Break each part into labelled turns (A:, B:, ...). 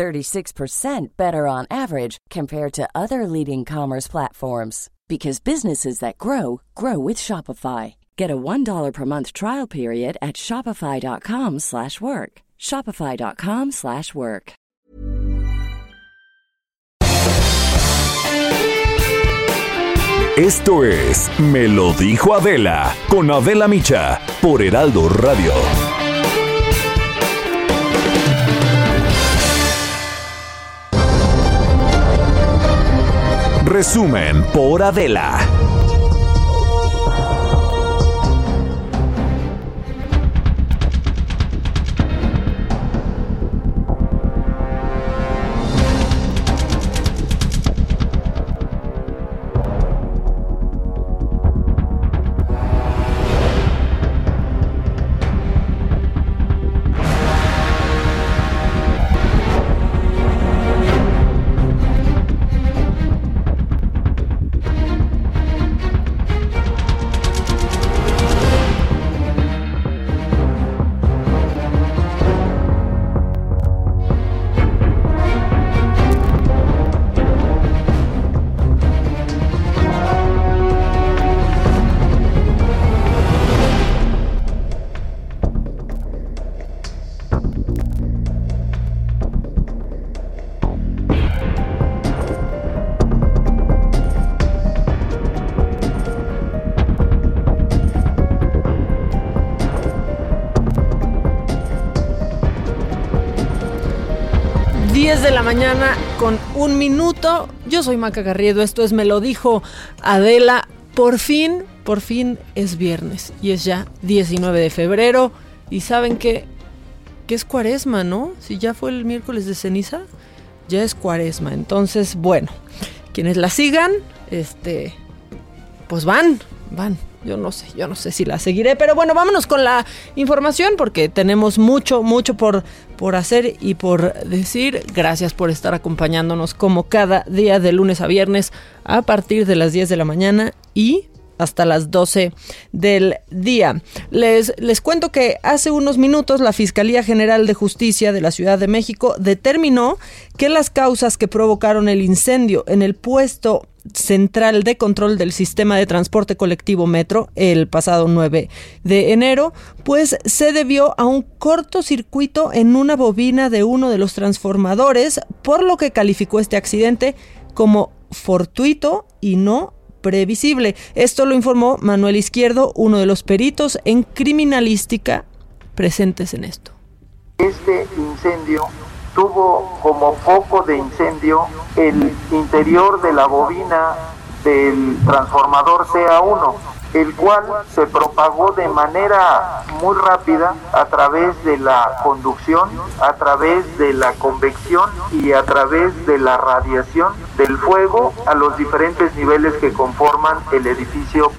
A: 36% better on average compared to other leading commerce platforms because businesses that grow grow with Shopify. Get a $1 per month trial period at shopify.com/work. shopify.com/work.
B: Esto es Me lo dijo Adela con Adela Micha por Heraldo Radio. Resumen por Adela.
C: Mañana con un minuto. Yo soy Maca Garrido, esto es Me lo dijo Adela. Por fin, por fin es viernes y es ya 19 de febrero. Y saben que, que es cuaresma, ¿no? Si ya fue el miércoles de ceniza, ya es cuaresma. Entonces, bueno, quienes la sigan, este, pues van, van. Yo no sé, yo no sé si la seguiré, pero bueno, vámonos con la información porque tenemos mucho, mucho por, por hacer y por decir. Gracias por estar acompañándonos como cada día de lunes a viernes a partir de las 10 de la mañana y hasta las 12 del día. Les, les cuento que hace unos minutos la Fiscalía General de Justicia de la Ciudad de México determinó que las causas que provocaron el incendio en el puesto central de control del sistema de transporte colectivo Metro el pasado 9 de enero, pues se debió a un cortocircuito en una bobina de uno de los transformadores, por lo que calificó este accidente como fortuito y no previsible. Esto lo informó Manuel Izquierdo, uno de los peritos en criminalística presentes en esto.
D: Este incendio tuvo como foco de incendio el interior de la bobina del transformador CA1, el cual se propagó de manera muy rápida a través de la conducción, a través de la convección y a través de la radiación del fuego a los diferentes niveles que conforman el edificio.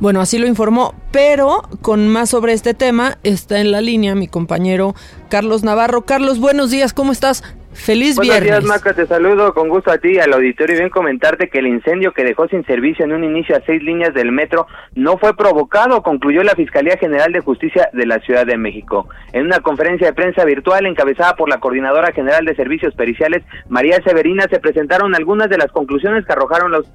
C: Bueno, así lo informó, pero con más sobre este tema está en la línea mi compañero Carlos Navarro. Carlos, buenos días, ¿cómo estás? Feliz
E: Buenos
C: viernes.
E: días, Maca, te saludo con gusto a ti y al auditorio y bien comentarte que el incendio que dejó sin servicio en un inicio a seis líneas del metro no fue provocado, concluyó la Fiscalía General de Justicia de la Ciudad de México. En una conferencia de prensa virtual encabezada por la Coordinadora General de Servicios Periciales, María Severina, se presentaron algunas de las conclusiones que arrojaron los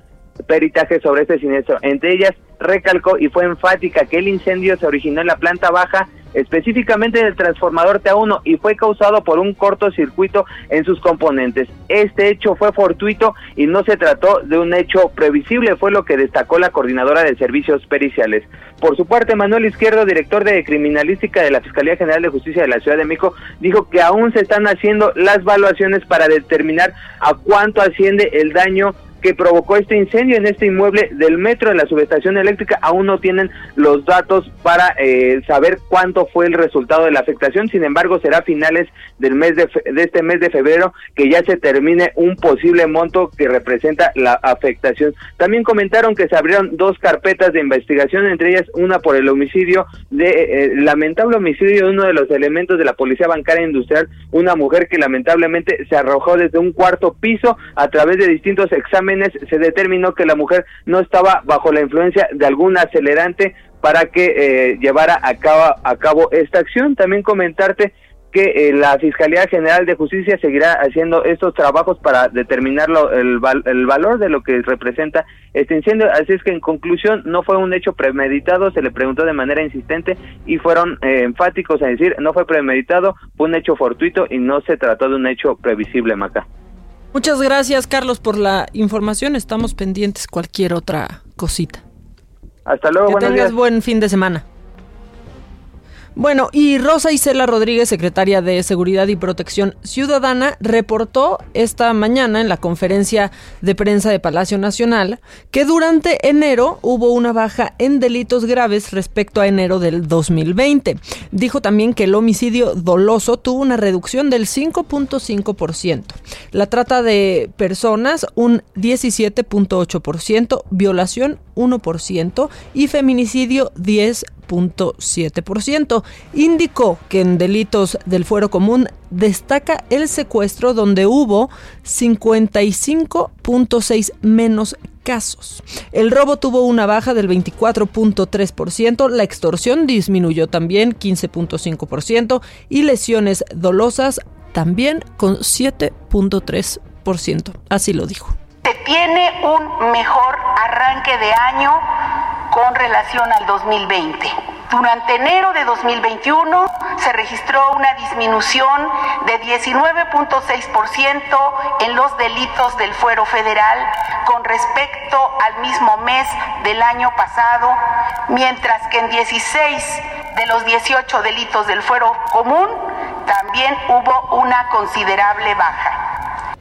E: peritajes sobre este siniestro. Entre ellas, recalcó y fue enfática que el incendio se originó en la planta baja, específicamente en el transformador TA1, y fue causado por un cortocircuito en sus componentes. Este hecho fue fortuito y no se trató de un hecho previsible, fue lo que destacó la coordinadora de servicios periciales. Por su parte, Manuel Izquierdo, director de criminalística de la Fiscalía General de Justicia de la Ciudad de México, dijo que aún se están haciendo las evaluaciones para determinar a cuánto asciende el daño que provocó este incendio en este inmueble del metro en la subestación eléctrica. Aún no tienen los datos para eh, saber cuánto fue el resultado de la afectación. Sin embargo, será a finales del mes de, de este mes de febrero que ya se termine un posible monto que representa la afectación. También comentaron que se abrieron dos carpetas de investigación, entre ellas una por el homicidio de eh, lamentable homicidio de uno de los elementos de la policía bancaria industrial, una mujer que lamentablemente se arrojó desde un cuarto piso a través de distintos exámenes se determinó que la mujer no estaba bajo la influencia de algún acelerante para que eh, llevara a cabo, a cabo esta acción. También comentarte que eh, la Fiscalía General de Justicia seguirá haciendo estos trabajos para determinar el, el, valor de lo que representa este incendio. Así es que en conclusión no fue un hecho premeditado, se le preguntó de manera insistente y fueron eh, enfáticos a decir no fue premeditado, fue un hecho fortuito y no se trató de un hecho previsible, Maca.
C: Muchas gracias, Carlos, por la información. Estamos pendientes cualquier otra cosita.
E: Hasta luego.
C: Que tengas buen fin de semana. Bueno, y Rosa Isela Rodríguez, secretaria de Seguridad y Protección Ciudadana, reportó esta mañana en la conferencia de prensa de Palacio Nacional que durante enero hubo una baja en delitos graves respecto a enero del 2020. Dijo también que el homicidio doloso tuvo una reducción del 5.5%, la trata de personas un 17.8%, violación 1% y feminicidio 10%. Indicó que en delitos del fuero común destaca el secuestro donde hubo 55.6 menos casos. El robo tuvo una baja del 24.3%, la extorsión disminuyó también 15.5% y lesiones dolosas también con 7.3%. Así lo dijo.
F: Se tiene un mejor arranque de año con relación al 2020. Durante enero de 2021 se registró una disminución de 19.6% en los delitos del fuero federal con respecto al mismo mes del año pasado, mientras que en 16 de los 18 delitos del fuero común también hubo una considerable baja.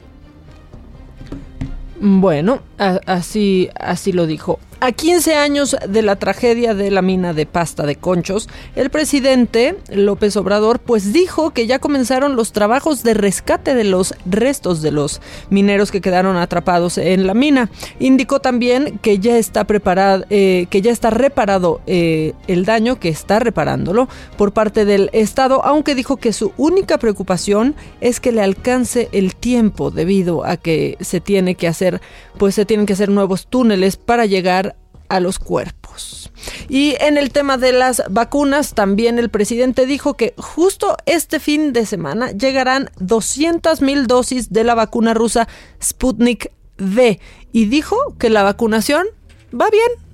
C: Bueno, así, así lo dijo. A 15 años de la tragedia de la mina de pasta de conchos, el presidente López Obrador pues dijo que ya comenzaron los trabajos de rescate de los restos de los mineros que quedaron atrapados en la mina. Indicó también que ya está preparado, eh, que ya está reparado eh, el daño, que está reparándolo por parte del Estado, aunque dijo que su única preocupación es que le alcance el tiempo debido a que se tiene que hacer, pues se tienen que hacer nuevos túneles para llegar a los cuerpos. Y en el tema de las vacunas, también el presidente dijo que justo este fin de semana llegarán 200 mil dosis de la vacuna rusa Sputnik V y dijo que la vacunación va bien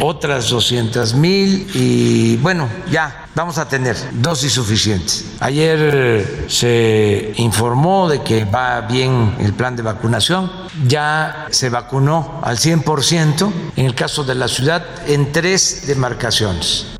G: otras 200 mil y bueno, ya vamos a tener dosis suficientes. Ayer se informó de que va bien el plan de vacunación, ya se vacunó al 100% en el caso de la ciudad en tres demarcaciones.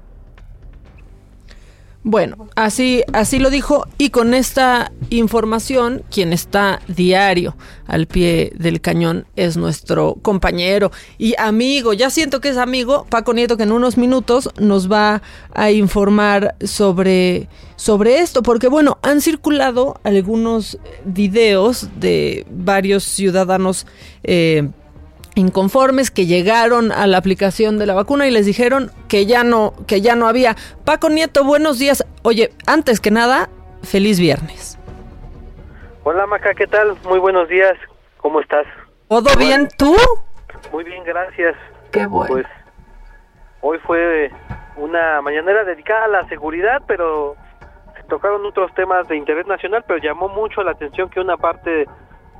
C: Bueno, así, así lo dijo y con esta información, quien está diario al pie del cañón es nuestro compañero y amigo, ya siento que es amigo, Paco Nieto, que en unos minutos nos va a informar sobre, sobre esto, porque bueno, han circulado algunos videos de varios ciudadanos eh, inconformes que llegaron a la aplicación de la vacuna y les dijeron que ya no que ya no había. Paco Nieto, buenos días. Oye, antes que nada, feliz viernes.
H: Hola Maca, ¿qué tal? Muy buenos días. ¿Cómo estás?
C: ¿Todo bien tú?
H: Muy bien, gracias.
C: Qué bueno.
H: Pues hoy fue una mañanera dedicada a la seguridad, pero se tocaron otros temas de interés nacional, pero llamó mucho la atención que una parte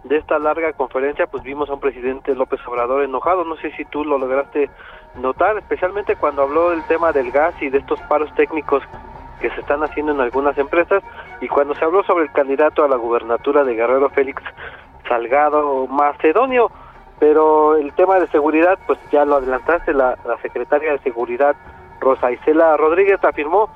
H: de esta larga conferencia, pues vimos a un presidente López Obrador enojado. No sé si tú lo lograste notar, especialmente cuando habló del tema del gas y de estos paros técnicos que se están haciendo en algunas empresas y cuando se habló sobre el candidato a la gubernatura de Guerrero Félix Salgado Macedonio, pero el tema de seguridad, pues ya lo adelantaste, la, secretaria de Seguridad Rosa Isela Rodríguez afirmó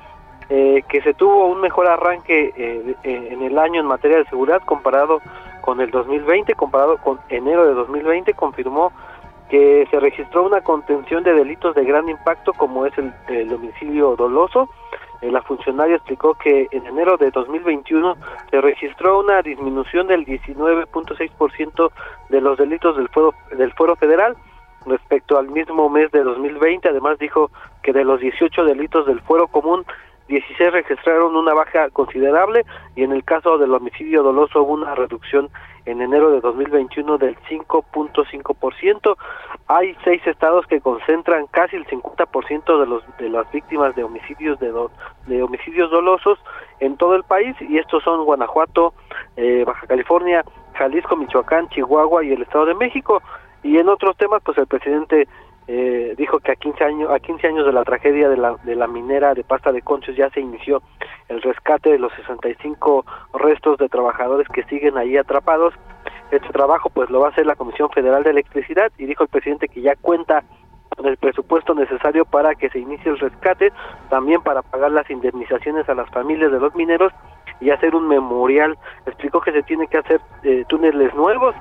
H: eh, que se tuvo un mejor arranque eh, en el año en materia de seguridad comparado con el 2020, comparado con enero de 2020, confirmó que se registró una contención de delitos de gran impacto como es el, homicidio doloso. Eh, la funcionaria explicó que en enero de 2021 se registró una disminución del 19.6% de los delitos del fuero, del fuero federal respecto al mismo mes de 2020. Además dijo que de los 18 delitos del fuero común 16 registraron una baja considerable y en el caso del homicidio doloso hubo una reducción en enero de 2021 del 5.5%. Hay seis estados que concentran casi el 50% de los de las víctimas de homicidios de, de homicidios dolosos en todo el país y estos son Guanajuato, eh, Baja California, Jalisco, Michoacán, Chihuahua y el Estado de México. Y en otros temas, pues el presidente eh, dijo que a 15 años a 15 años de la tragedia de la, de la minera de pasta de conchos ya se inició el rescate de los 65 restos de trabajadores que siguen ahí atrapados. Este trabajo pues lo va a hacer la Comisión Federal de Electricidad y dijo el presidente que ya cuenta con el presupuesto necesario para que se inicie el rescate, también para pagar las indemnizaciones a las familias de los mineros y hacer un memorial. Explicó que se tiene que hacer eh, túneles nuevos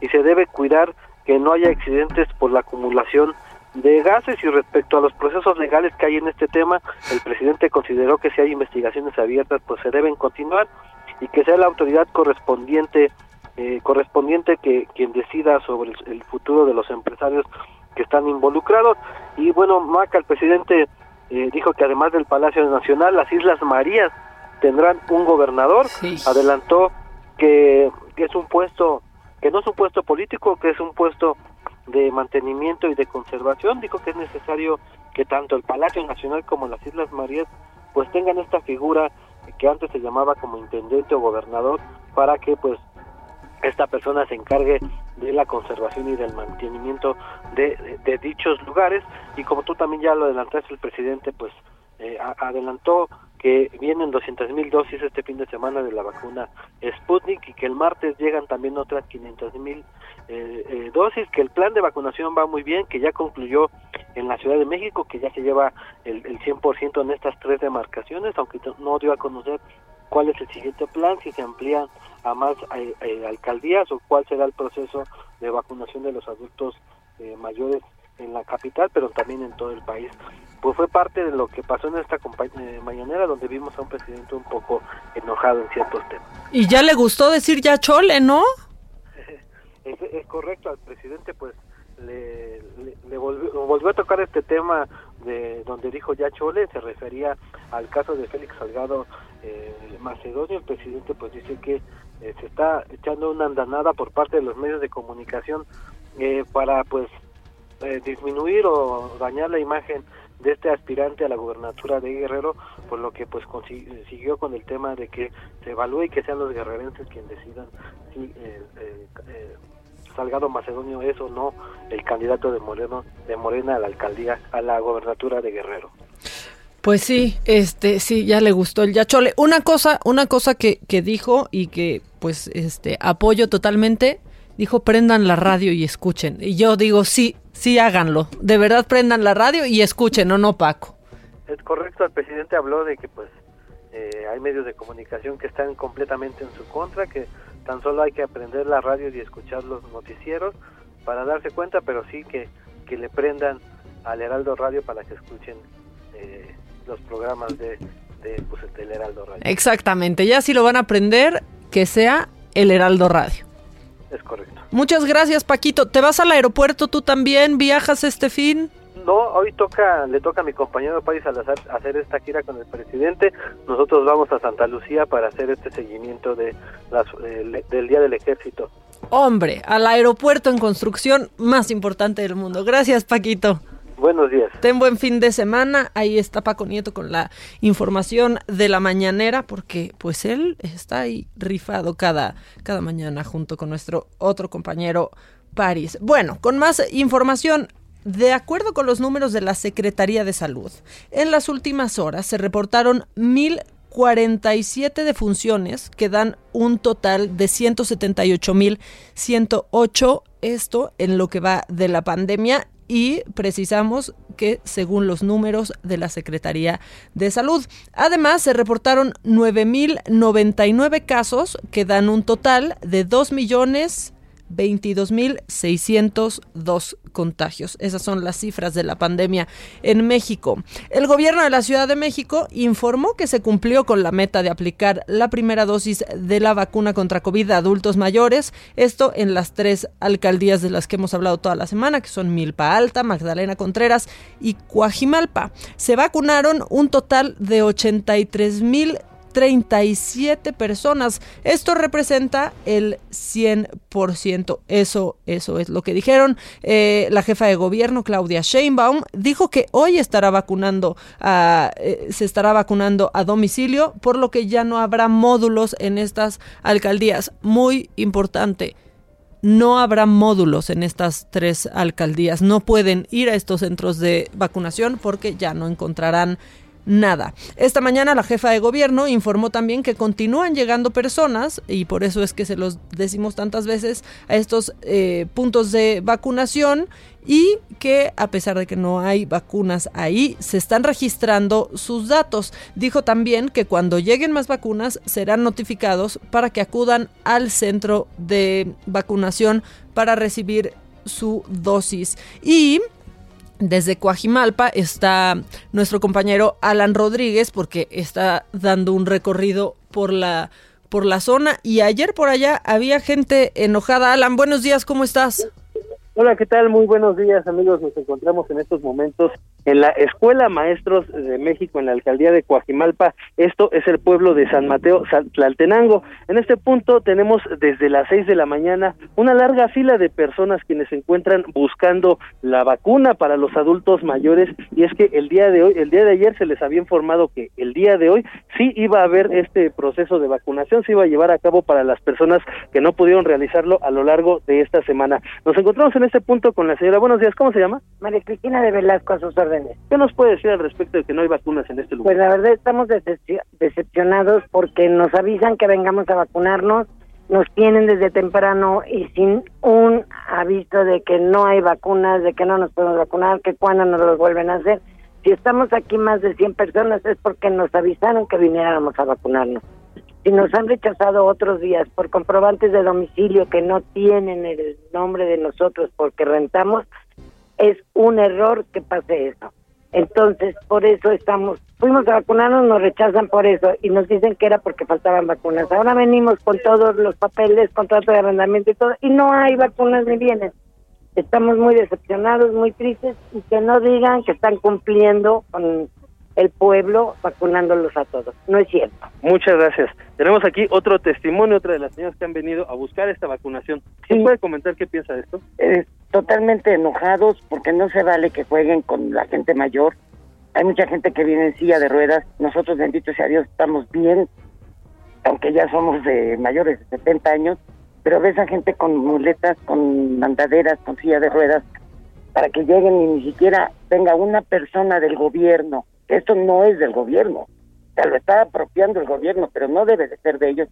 H: y se debe cuidar que no haya accidentes por la acumulación de gases y respecto a los procesos legales que hay en este tema, el presidente consideró que si hay investigaciones abiertas, pues se deben continuar y que sea la autoridad correspondiente eh, correspondiente que quien decida sobre el, futuro de los empresarios que están involucrados. Y bueno Maca el presidente eh, dijo que además del Palacio Nacional las Islas Marías tendrán un gobernador. Adelantó que, que es un puesto que no es un puesto político, que es un puesto de mantenimiento y de conservación. Dijo que es necesario que tanto el Palacio Nacional como las Islas Marías pues tengan esta figura que antes se llamaba como intendente o gobernador para que pues esta persona se encargue de la conservación y del mantenimiento de, de, dichos lugares y como tú también ya lo adelantaste el presidente pues eh, adelantó que vienen 200 mil dosis este fin de semana de la vacuna Sputnik y que el martes llegan también otras 500 mil eh, eh, dosis, que el plan de vacunación va muy bien, que ya concluyó en la Ciudad de México, que ya se lleva el, el 100% en estas tres demarcaciones, aunque no dio a conocer cuál es el siguiente plan, si se amplían a más eh, alcaldías o cuál será el proceso de vacunación de los adultos mayores en la capital, pero también en todo el país pues fue parte de lo que pasó en esta eh, mañanera donde vimos a un presidente un poco enojado en ciertos temas.
C: Y ya le gustó decir ya chole, ¿no?
H: es, correcto, al presidente pues le, volvió, a tocar este tema de donde dijo ya chole, se refería al caso de Félix Salgado eh, Macedonio, el presidente pues dice que eh, se está echando una andanada por parte de los medios de comunicación eh, para pues disminuir o dañar la imagen de este aspirante a la gubernatura de Guerrero, por lo que pues siguió con el tema de que se evalúe y que sean los guerrerenses quienes decidan si eh, eh, eh, Salgado Macedonio es o no el candidato de Moreno de Morena a la alcaldía a la gubernatura de Guerrero.
C: Pues sí, este, sí, ya le gustó el Yachole. Una cosa, una cosa que, que dijo y que pues este apoyo totalmente, dijo prendan la radio y escuchen. Y yo digo, sí, Sí, háganlo. De verdad prendan la radio y escuchen, ¿o no, Paco?
H: Es correcto, el presidente habló de que pues eh, hay medios de comunicación que están completamente en su contra, que tan solo hay que aprender la radio y escuchar los noticieros para darse cuenta, pero sí que, que le prendan al Heraldo Radio para que escuchen eh, los programas de, de pues, el Heraldo Radio.
C: Exactamente, ya si lo van a aprender, que sea el Heraldo Radio.
H: Es correcto.
C: Muchas gracias, Paquito. ¿Te vas al aeropuerto tú también? ¿Viajas este fin?
H: No, hoy toca, le toca a mi compañero País Salazar hacer esta gira con el presidente. Nosotros vamos a Santa Lucía para hacer este seguimiento de las, del Día del Ejército.
C: Hombre, al aeropuerto en construcción más importante del mundo. Gracias, Paquito.
H: Buenos días.
C: Ten buen fin de semana. Ahí está Paco Nieto con la información de la mañanera, porque pues él está ahí rifado cada, cada mañana junto con nuestro otro compañero París. Bueno, con más información. De acuerdo con los números de la Secretaría de Salud, en las últimas horas se reportaron 1.047 defunciones que dan un total de 178.108, esto en lo que va de la pandemia y precisamos que según los números de la Secretaría de Salud. Además, se reportaron 9.099 casos que dan un total de 2 millones 22.602 contagios. Esas son las cifras de la pandemia en México. El gobierno de la Ciudad de México informó que se cumplió con la meta de aplicar la primera dosis de la vacuna contra COVID a adultos mayores. Esto en las tres alcaldías de las que hemos hablado toda la semana, que son Milpa Alta, Magdalena Contreras y Coajimalpa. Se vacunaron un total de 83 mil 37 personas. Esto representa el 100%. Eso, eso es lo que dijeron. Eh, la jefa de gobierno, Claudia Sheinbaum, dijo que hoy estará vacunando, eh, se estará vacunando a domicilio, por lo que ya no habrá módulos en estas alcaldías. Muy importante no habrá módulos en estas tres alcaldías. No pueden ir a estos centros de vacunación porque ya no encontrarán nada. Esta mañana la jefa de gobierno informó también que continúan llegando personas, y por eso es que se los decimos tantas veces, a estos eh, puntos de vacunación y que a pesar de que no hay vacunas ahí, se están registrando sus datos. Dijo también que cuando lleguen más vacunas serán notificados para que acudan al centro de vacunación para recibir su dosis. Y desde Coajimalpa está nuestro compañero Alan Rodríguez porque está dando un recorrido por la por la zona y ayer por allá había gente enojada. Alan, buenos días, ¿cómo estás?
I: Hola, ¿qué tal? Muy buenos días, amigos. Nos encontramos en estos momentos en la Escuela Maestros de México, en la alcaldía de Coajimalpa. Esto es el pueblo de San Mateo, Tlaltenango. En este punto tenemos desde las seis de la mañana una larga fila de personas quienes se encuentran buscando la vacuna para los adultos mayores. Y es que el día de hoy, el día de ayer se les había informado que el día de hoy sí iba a haber este proceso de vacunación, se iba a llevar a cabo para las personas que no pudieron realizarlo a lo largo de esta semana. Nos encontramos en este punto con la señora. Buenos días, ¿cómo se llama?
J: María Cristina de Velasco, a sus.
I: ¿Qué nos puede decir al respecto de que no hay vacunas en este lugar?
J: Pues la verdad estamos decepcionados porque nos avisan que vengamos a vacunarnos, nos tienen desde temprano y sin un aviso de que no hay vacunas, de que no nos podemos vacunar, que cuando nos lo vuelven a hacer. Si estamos aquí más de 100 personas es porque nos avisaron que viniéramos a vacunarnos si nos han rechazado otros días por comprobantes de domicilio que no tienen el nombre de nosotros porque rentamos, es un error que pase eso. Entonces, por eso estamos, fuimos a vacunarnos, nos rechazan por eso y nos dicen que era porque faltaban vacunas. Ahora venimos con todos los papeles, contrato de arrendamiento y todo, y no hay vacunas ni vienen. Estamos muy decepcionados, muy tristes y que no digan que están cumpliendo con el pueblo vacunándolos a todos. No es cierto.
I: Muchas gracias. Tenemos aquí otro testimonio, otra de las señoras que han venido a buscar esta vacunación. ¿Sí? puede comentar qué piensa de esto?
J: Eh, totalmente enojados porque no se vale que jueguen con la gente mayor. Hay mucha gente que viene en silla de ruedas. Nosotros, bendito sea Dios, estamos bien, aunque ya somos de mayores de 70 años, pero ves a gente con muletas, con andaderas, con silla de ruedas, para que lleguen y ni siquiera venga una persona del gobierno esto no es del gobierno, se lo está apropiando el gobierno, pero no debe de ser de ellos.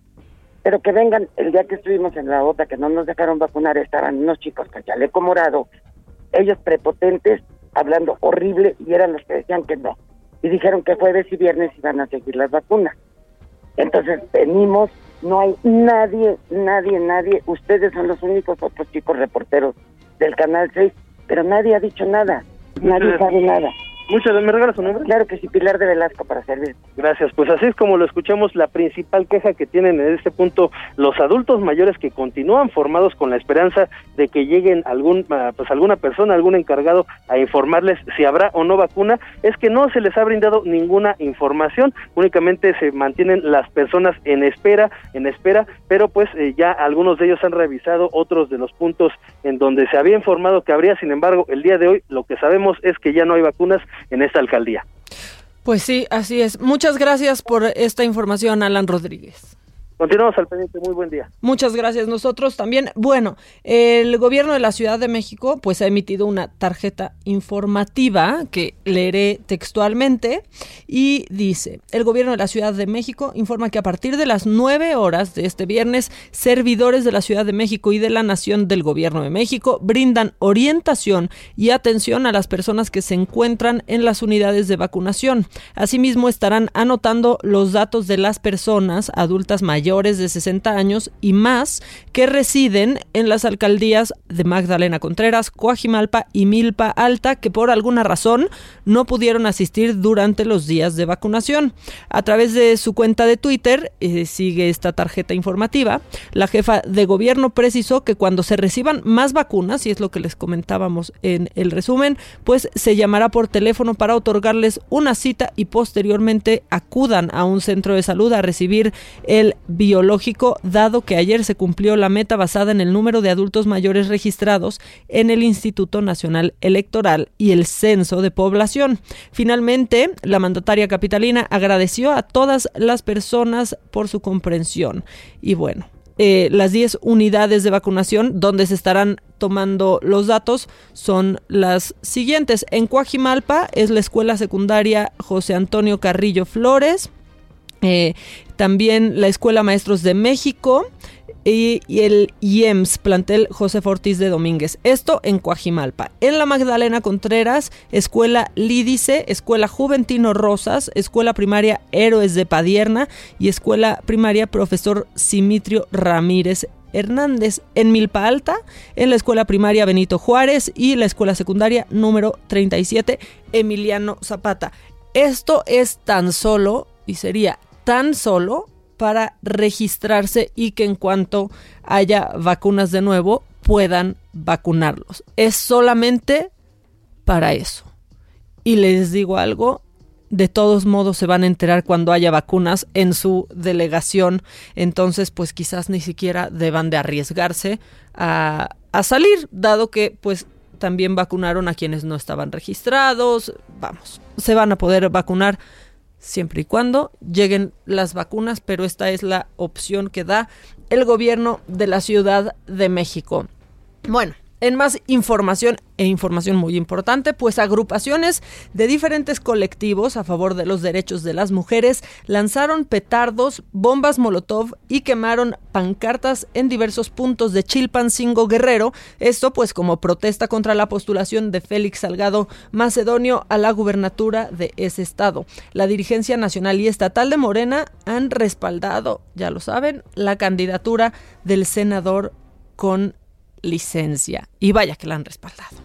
J: Pero que vengan, el día que estuvimos en la OTA, que no nos dejaron vacunar, estaban unos chicos con chaleco morado, ellos prepotentes, hablando horrible, y eran los que decían que no. Y dijeron que jueves y viernes iban a seguir las vacunas. Entonces venimos, no hay nadie, nadie, nadie, ustedes son los únicos otros chicos reporteros del Canal 6, pero nadie ha dicho nada, nadie sabe nada.
I: Muchas ¿me regala su nombre?
J: Claro que sí, Pilar de Velasco para servir.
I: Gracias, pues así es como lo escuchamos, la principal queja que tienen en este punto los adultos mayores que continúan formados con la esperanza de que lleguen algún, ah, pues alguna persona, algún encargado a informarles si habrá o no vacuna, es que no se les ha brindado ninguna información, únicamente se mantienen las personas en espera, en espera, pero pues eh, ya algunos de ellos han revisado otros de los puntos en donde se había informado que habría, sin embargo, el día de hoy lo que sabemos es que ya no hay vacunas en esta alcaldía.
C: Pues sí, así es. Muchas gracias por esta información, Alan Rodríguez.
I: Continuamos al pendiente, muy buen día.
C: Muchas gracias. Nosotros también. Bueno, el gobierno de la Ciudad de México pues ha emitido una tarjeta informativa que leeré textualmente y dice, el gobierno de la Ciudad de México informa que a partir de las nueve horas de este viernes, servidores de la Ciudad de México y de la Nación del Gobierno de México brindan orientación y atención a las personas que se encuentran en las unidades de vacunación. Asimismo, estarán anotando los datos de las personas adultas mayores de 60 años y más que residen en las alcaldías de Magdalena Contreras, Coajimalpa y Milpa Alta que por alguna razón no pudieron asistir durante los días de vacunación. A través de su cuenta de Twitter eh, sigue esta tarjeta informativa. La jefa de gobierno precisó que cuando se reciban más vacunas, y es lo que les comentábamos en el resumen, pues se llamará por teléfono para otorgarles una cita y posteriormente acudan a un centro de salud a recibir el biológico, dado que ayer se cumplió la meta basada en el número de adultos mayores registrados en el Instituto Nacional Electoral y el Censo de Población. Finalmente, la mandataria capitalina agradeció a todas las personas por su comprensión. Y bueno, eh, las 10 unidades de vacunación donde se estarán tomando los datos son las siguientes. En Coajimalpa es la escuela secundaria José Antonio Carrillo Flores. Eh, también la Escuela Maestros de México y, el IEMS, plantel José Ortiz de Domínguez. Esto en Coajimalpa. En la Magdalena Contreras, Escuela Lídice, Escuela Juventino Rosas, Escuela Primaria Héroes de Padierna y Escuela Primaria Profesor Simitrio Ramírez Hernández en Milpa Alta, en la escuela primaria Benito Juárez y la escuela secundaria número 37 Emiliano Zapata. Esto es tan solo y sería tan solo para registrarse y que en cuanto haya vacunas de nuevo puedan vacunarlos. Es solamente para eso. Y les digo algo, de todos modos se van a enterar cuando haya vacunas en su delegación, entonces pues quizás ni siquiera deban de arriesgarse a, salir, dado que pues también vacunaron a quienes no estaban registrados, vamos, se van a poder vacunar siempre y cuando lleguen las vacunas, pero esta es la opción que da el gobierno de la Ciudad de México. Bueno, en más información e información muy importante, pues agrupaciones de diferentes colectivos a favor de los derechos de las mujeres lanzaron petardos, bombas molotov y quemaron pancartas en diversos puntos de Chilpancingo Guerrero, esto pues como protesta contra la postulación de Félix Salgado Macedonio a la gubernatura de ese estado. La dirigencia nacional y estatal de Morena han respaldado, ya lo saben, la candidatura del senador con licencia. Y vaya que la han respaldado.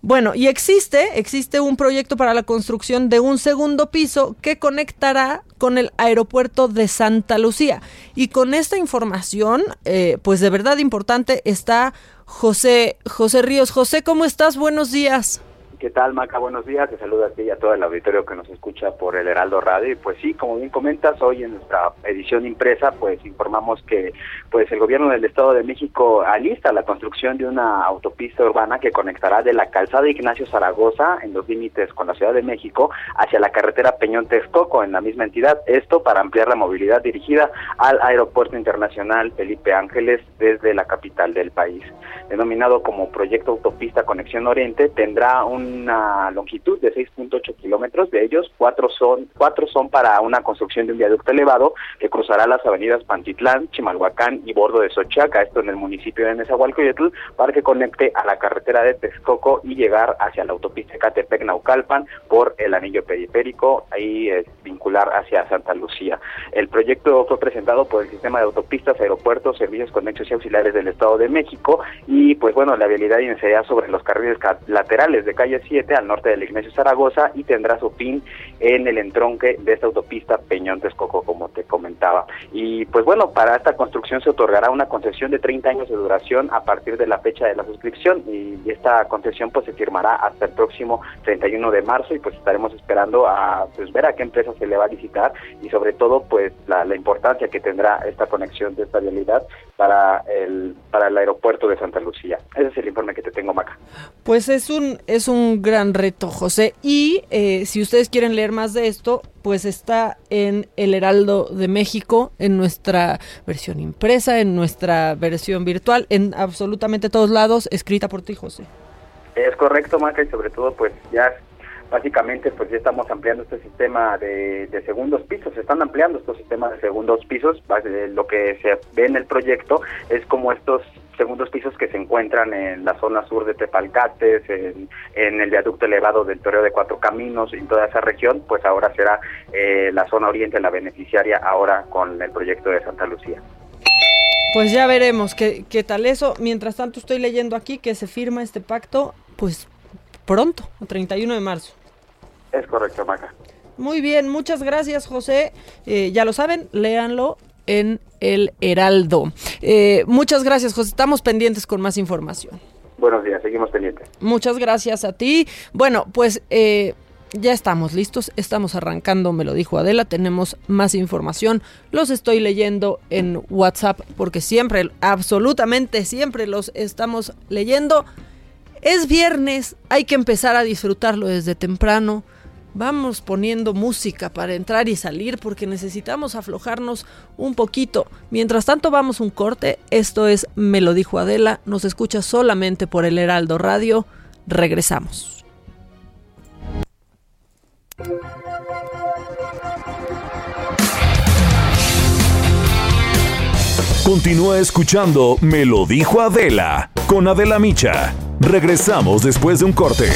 C: Bueno, y existe, existe un proyecto para la construcción de un segundo piso que conectará con el aeropuerto de Santa Lucía. Y con esta información, eh, pues de verdad importante, está José, José Ríos. José, ¿cómo estás? Buenos días.
K: ¿Qué tal, Maca? Buenos días. Te saluda a ti y a todo el auditorio que nos escucha por el Heraldo Radio. Y pues sí, como bien comentas, hoy en nuestra edición impresa, pues informamos que pues el gobierno del Estado de México alista la construcción de una autopista urbana que conectará de la calzada Ignacio Zaragoza en los límites con la Ciudad de México hacia la carretera Peñón Texcoco en la misma entidad. Esto para ampliar la movilidad dirigida al Aeropuerto Internacional Felipe Ángeles desde la capital del país. Denominado como Proyecto Autopista Conexión Oriente, tendrá un una longitud de 6.8 kilómetros, de ellos cuatro son, cuatro son para una construcción de un viaducto elevado que cruzará las avenidas Pantitlán, Chimalhuacán y Bordo de Sochaca, esto en el municipio de Nezahualcóyotl, para que conecte a la carretera de Texcoco y llegar hacia la autopista Catepec-Naucalpan por el anillo periférico, ahí vincular hacia Santa Lucía. El proyecto fue presentado por el sistema de autopistas, aeropuertos, servicios conexos y auxiliares del Estado de México y pues bueno, la vialidad iniciaría sobre los carriles laterales de calle 7 al norte del Ignacio Zaragoza y tendrá su fin en el entronque de esta autopista Peñón Texcoco, como te comentaba. Y pues bueno, para esta construcción se otorgará una concesión de 30 años de duración a partir de la fecha de la suscripción y esta concesión pues se firmará hasta el próximo 31 de marzo y pues estaremos esperando a pues ver a qué empresa se le va a licitar y sobre todo pues la, la importancia que tendrá esta conexión de esta vialidad para el para el aeropuerto de Santa Lucía. Ese es el informe que te tengo, Maca.
C: Pues es un es un un gran reto, José. Y eh, si ustedes quieren leer más de esto, pues está en El Heraldo de México, en nuestra versión impresa, en nuestra versión virtual, en absolutamente todos lados, escrita por ti, José.
K: Es correcto, Maca, y sobre todo, pues ya básicamente pues ya estamos ampliando este sistema de, segundos pisos, se están ampliando estos sistemas de segundos pisos, lo que se ve en el proyecto es como estos segundos pisos que se encuentran en la zona sur de Tepalcates, en, el viaducto elevado del Toreo de Cuatro Caminos, en toda esa región, pues ahora será eh, la zona oriente la beneficiaria ahora con el proyecto de Santa Lucía.
C: Pues ya veremos qué, qué tal eso. Mientras tanto estoy leyendo aquí que se firma este pacto, pues pronto, el 31 de marzo.
K: Es correcto, Maca.
C: Muy bien, muchas gracias, José. Eh, ya lo saben, léanlo en El Heraldo. Eh, muchas gracias, José. Estamos pendientes con más información.
K: Buenos días, seguimos pendientes.
C: Muchas gracias a ti. Bueno, pues eh, ya estamos listos, estamos arrancando, me lo dijo Adela, tenemos más información. Los estoy leyendo en WhatsApp porque siempre, absolutamente siempre los estamos leyendo. Es viernes, hay que empezar a disfrutarlo desde temprano. Vamos poniendo música para entrar y salir porque necesitamos aflojarnos un poquito. Mientras tanto vamos un corte. Esto es Me lo dijo Adela. Nos escucha solamente por el Heraldo Radio. Regresamos.
B: Continúa escuchando Me lo dijo Adela con Adela Micha. Regresamos después de un corte.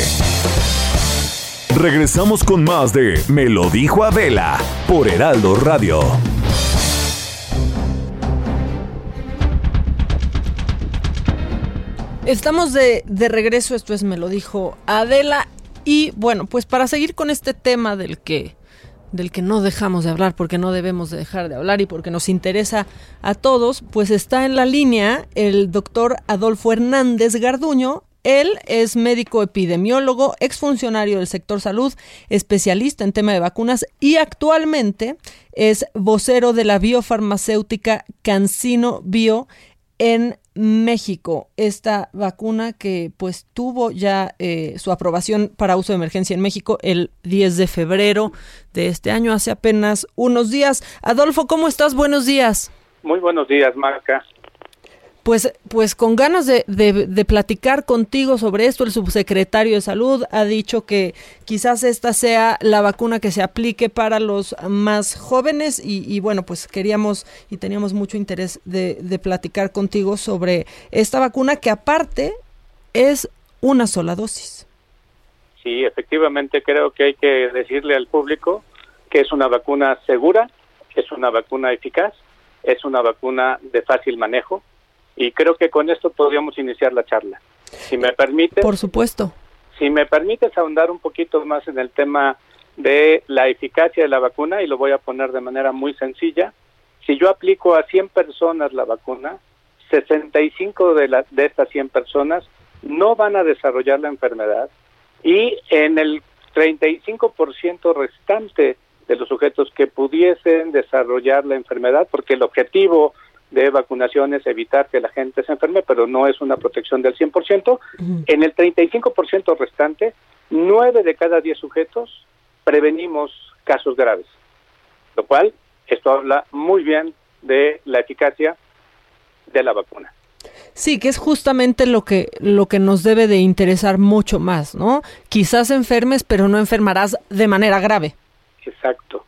B: Regresamos con más de Me lo dijo Adela por Heraldo Radio.
C: Estamos de, de, regreso, esto es Me lo dijo Adela. Y bueno, pues para seguir con este tema del que, del que no dejamos de hablar, porque no debemos de dejar de hablar y porque nos interesa a todos, pues está en la línea el doctor Adolfo Hernández Garduño, él es médico epidemiólogo, exfuncionario del sector salud, especialista en tema de vacunas y actualmente es vocero de la biofarmacéutica Cancino Bio en México. Esta vacuna que pues tuvo ya eh, su aprobación para uso de emergencia en México el 10 de febrero de este año, hace apenas unos días. Adolfo, ¿cómo estás? Buenos días.
L: Muy buenos días, Marca
C: pues, pues con ganas de, de, platicar contigo sobre esto, el subsecretario de Salud ha dicho que quizás esta sea la vacuna que se aplique para los más jóvenes y, bueno, pues queríamos y teníamos mucho interés de, platicar contigo sobre esta vacuna que aparte es una sola dosis.
L: Sí, efectivamente creo que hay que decirle al público que es una vacuna segura, es una vacuna eficaz, es una vacuna de fácil manejo, y creo que con esto podríamos iniciar la charla. Si me permite.
C: Por supuesto.
L: Si me permites ahondar un poquito más en el tema de la eficacia de la vacuna, y lo voy a poner de manera muy sencilla, si yo aplico a 100 personas la vacuna, 65 de, la, de estas 100 personas no van a desarrollar la enfermedad y en el 35% restante de los sujetos que pudiesen desarrollar la enfermedad, porque el objetivo de vacunaciones, evitar que la gente se enferme, pero no es una protección del 100%. En el 35% restante, 9 de cada 10 sujetos prevenimos casos graves, lo cual esto habla muy bien de la eficacia de la vacuna.
C: Sí, que es justamente lo que lo que nos debe de interesar mucho más, ¿no? Quizás enfermes, pero no enfermarás de manera grave.
L: Exacto.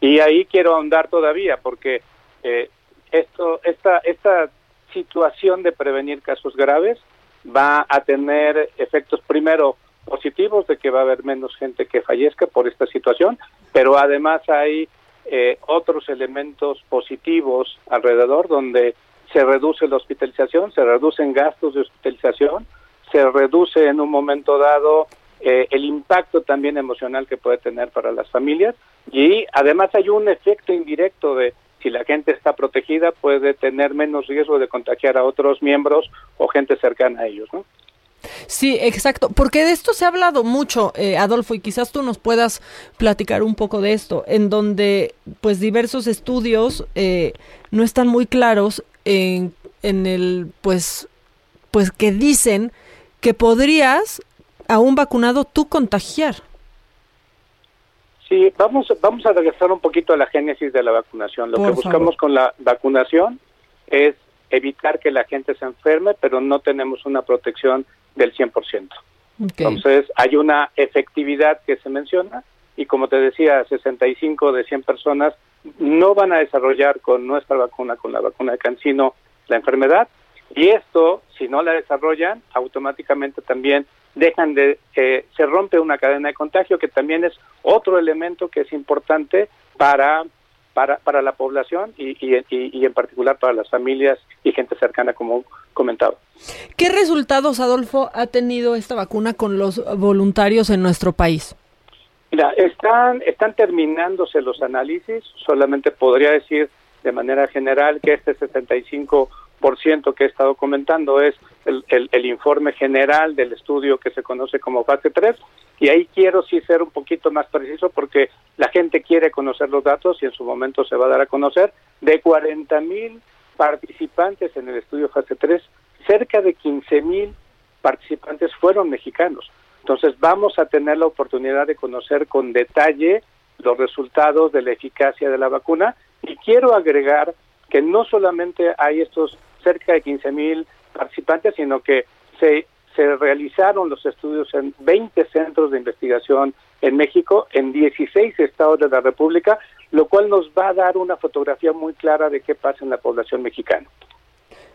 L: Y ahí quiero ahondar todavía, porque eh, esto, esta, esta situación de prevenir casos graves va a tener efectos primero positivos de que va a haber menos gente que fallezca por esta situación, pero además hay eh, otros elementos positivos alrededor donde se reduce la hospitalización, se reducen gastos de hospitalización, se reduce en un momento dado eh, el impacto también emocional que puede tener para las familias y además hay un efecto indirecto de si la gente está protegida, puede tener menos riesgo de contagiar a otros miembros o gente cercana a ellos, ¿no?
C: Sí, exacto, porque de esto se ha hablado mucho, eh, Adolfo, y quizás tú nos puedas platicar un poco de esto, en donde pues diversos estudios eh, no están muy claros en, en el, pues, pues que dicen que podrías a un vacunado tú contagiar.
L: Sí, vamos, vamos a regresar un poquito a la génesis de la vacunación. Lo que buscamos con la vacunación es evitar que la gente se enferme, pero no tenemos una protección del 100%. Entonces, hay una efectividad que se menciona y como te decía, 65 de 100 personas no van a desarrollar con nuestra vacuna, con la vacuna de Cancino, la enfermedad. Y esto, si no la desarrollan, automáticamente también dejan de, eh, se rompe una cadena de contagio, que también es otro elemento que es importante para para, para la población y, y, y, en particular para las familias y gente cercana, como comentaba.
C: ¿Qué resultados, Adolfo, ha tenido esta vacuna con los voluntarios en nuestro país?
L: Mira, están, están terminándose los análisis, solamente podría decir de manera general que este 75% que he estado comentando es el, el, informe general del estudio que se conoce como fase 3 y ahí quiero sí ser un poquito más preciso porque la gente quiere conocer los datos y en su momento se va a dar a conocer de 40 mil participantes en el estudio fase 3, cerca de 15 mil participantes fueron mexicanos. Entonces vamos a tener la oportunidad de conocer con detalle los resultados de la eficacia de la vacuna y quiero agregar que no solamente hay estos cerca de 15 mil participantes, sino que se, se realizaron los estudios en 20 centros de investigación en México, en 16 estados de la República, lo cual nos va a dar una fotografía muy clara de qué pasa en la población mexicana.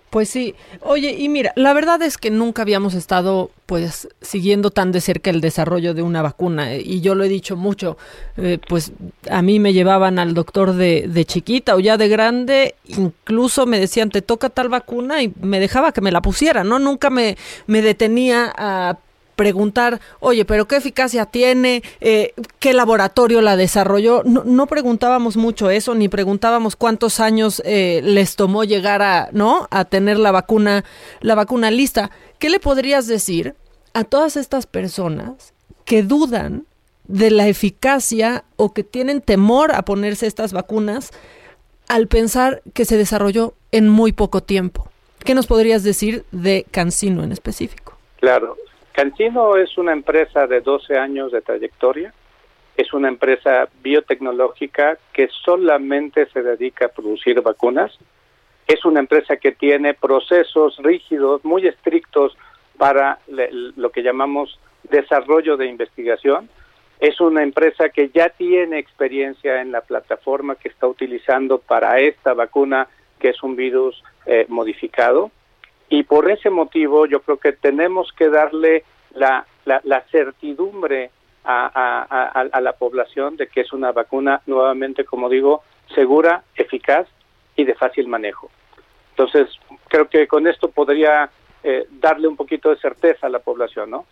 C: Pues sí. Oye, y mira, la verdad es que nunca habíamos estado pues siguiendo tan de cerca el desarrollo de una vacuna y yo lo he dicho mucho, eh, pues a mí me llevaban al doctor de, de chiquita o ya de grande, incluso me decían te toca tal vacuna y me dejaba que me la pusiera, ¿no? Nunca me, me detenía a preguntar, oye, pero qué eficacia tiene, eh, qué laboratorio la desarrolló. No, preguntábamos mucho eso, ni preguntábamos cuántos años eh, les tomó llegar a, ¿no? A tener la vacuna, la vacuna lista. ¿Qué le podrías decir a todas estas personas que dudan de la eficacia o que tienen temor a ponerse estas vacunas al pensar que se desarrolló en muy poco tiempo? ¿Qué nos podrías decir de Cancino en específico?
L: Claro, Cancino es una empresa de 12 años de trayectoria, es una empresa biotecnológica que solamente se dedica a producir vacunas, es una empresa que tiene procesos rígidos, muy estrictos para lo que llamamos desarrollo de investigación, es una empresa que ya tiene experiencia en la plataforma que está utilizando para esta vacuna, que es un virus eh, modificado y por ese motivo yo creo que tenemos que darle la, la, certidumbre a, a, la población de que es una vacuna, nuevamente, como digo, segura, eficaz y de fácil manejo. Entonces, creo que con esto podría eh, darle un poquito de certeza a la población, ¿no?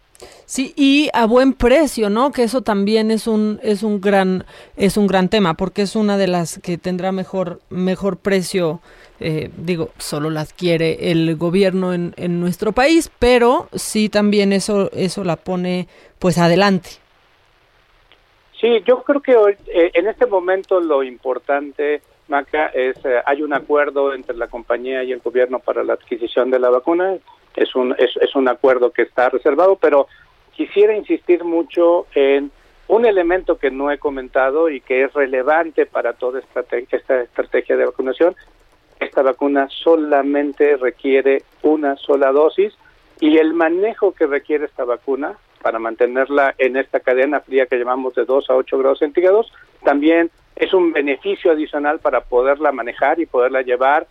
C: Sí, y a buen precio, ¿no? Que eso también es un es un gran es un gran tema porque es una de las que tendrá mejor mejor precio eh, digo, solo la adquiere el gobierno en, en, nuestro país, pero sí también eso, eso la pone pues adelante.
L: Sí, yo creo que hoy, eh, en este momento lo importante, Maca, es eh, hay un acuerdo entre la compañía y el gobierno para la adquisición de la vacuna, es un, es, es un acuerdo que está reservado, pero quisiera insistir mucho en un elemento que no he comentado y que es relevante para toda esta, esta estrategia de vacunación esta vacuna solamente requiere una sola dosis y el manejo que requiere esta vacuna para mantenerla en esta cadena fría que llamamos de 2 a 8 grados centígrados también es un beneficio adicional para poderla manejar y poderla llevar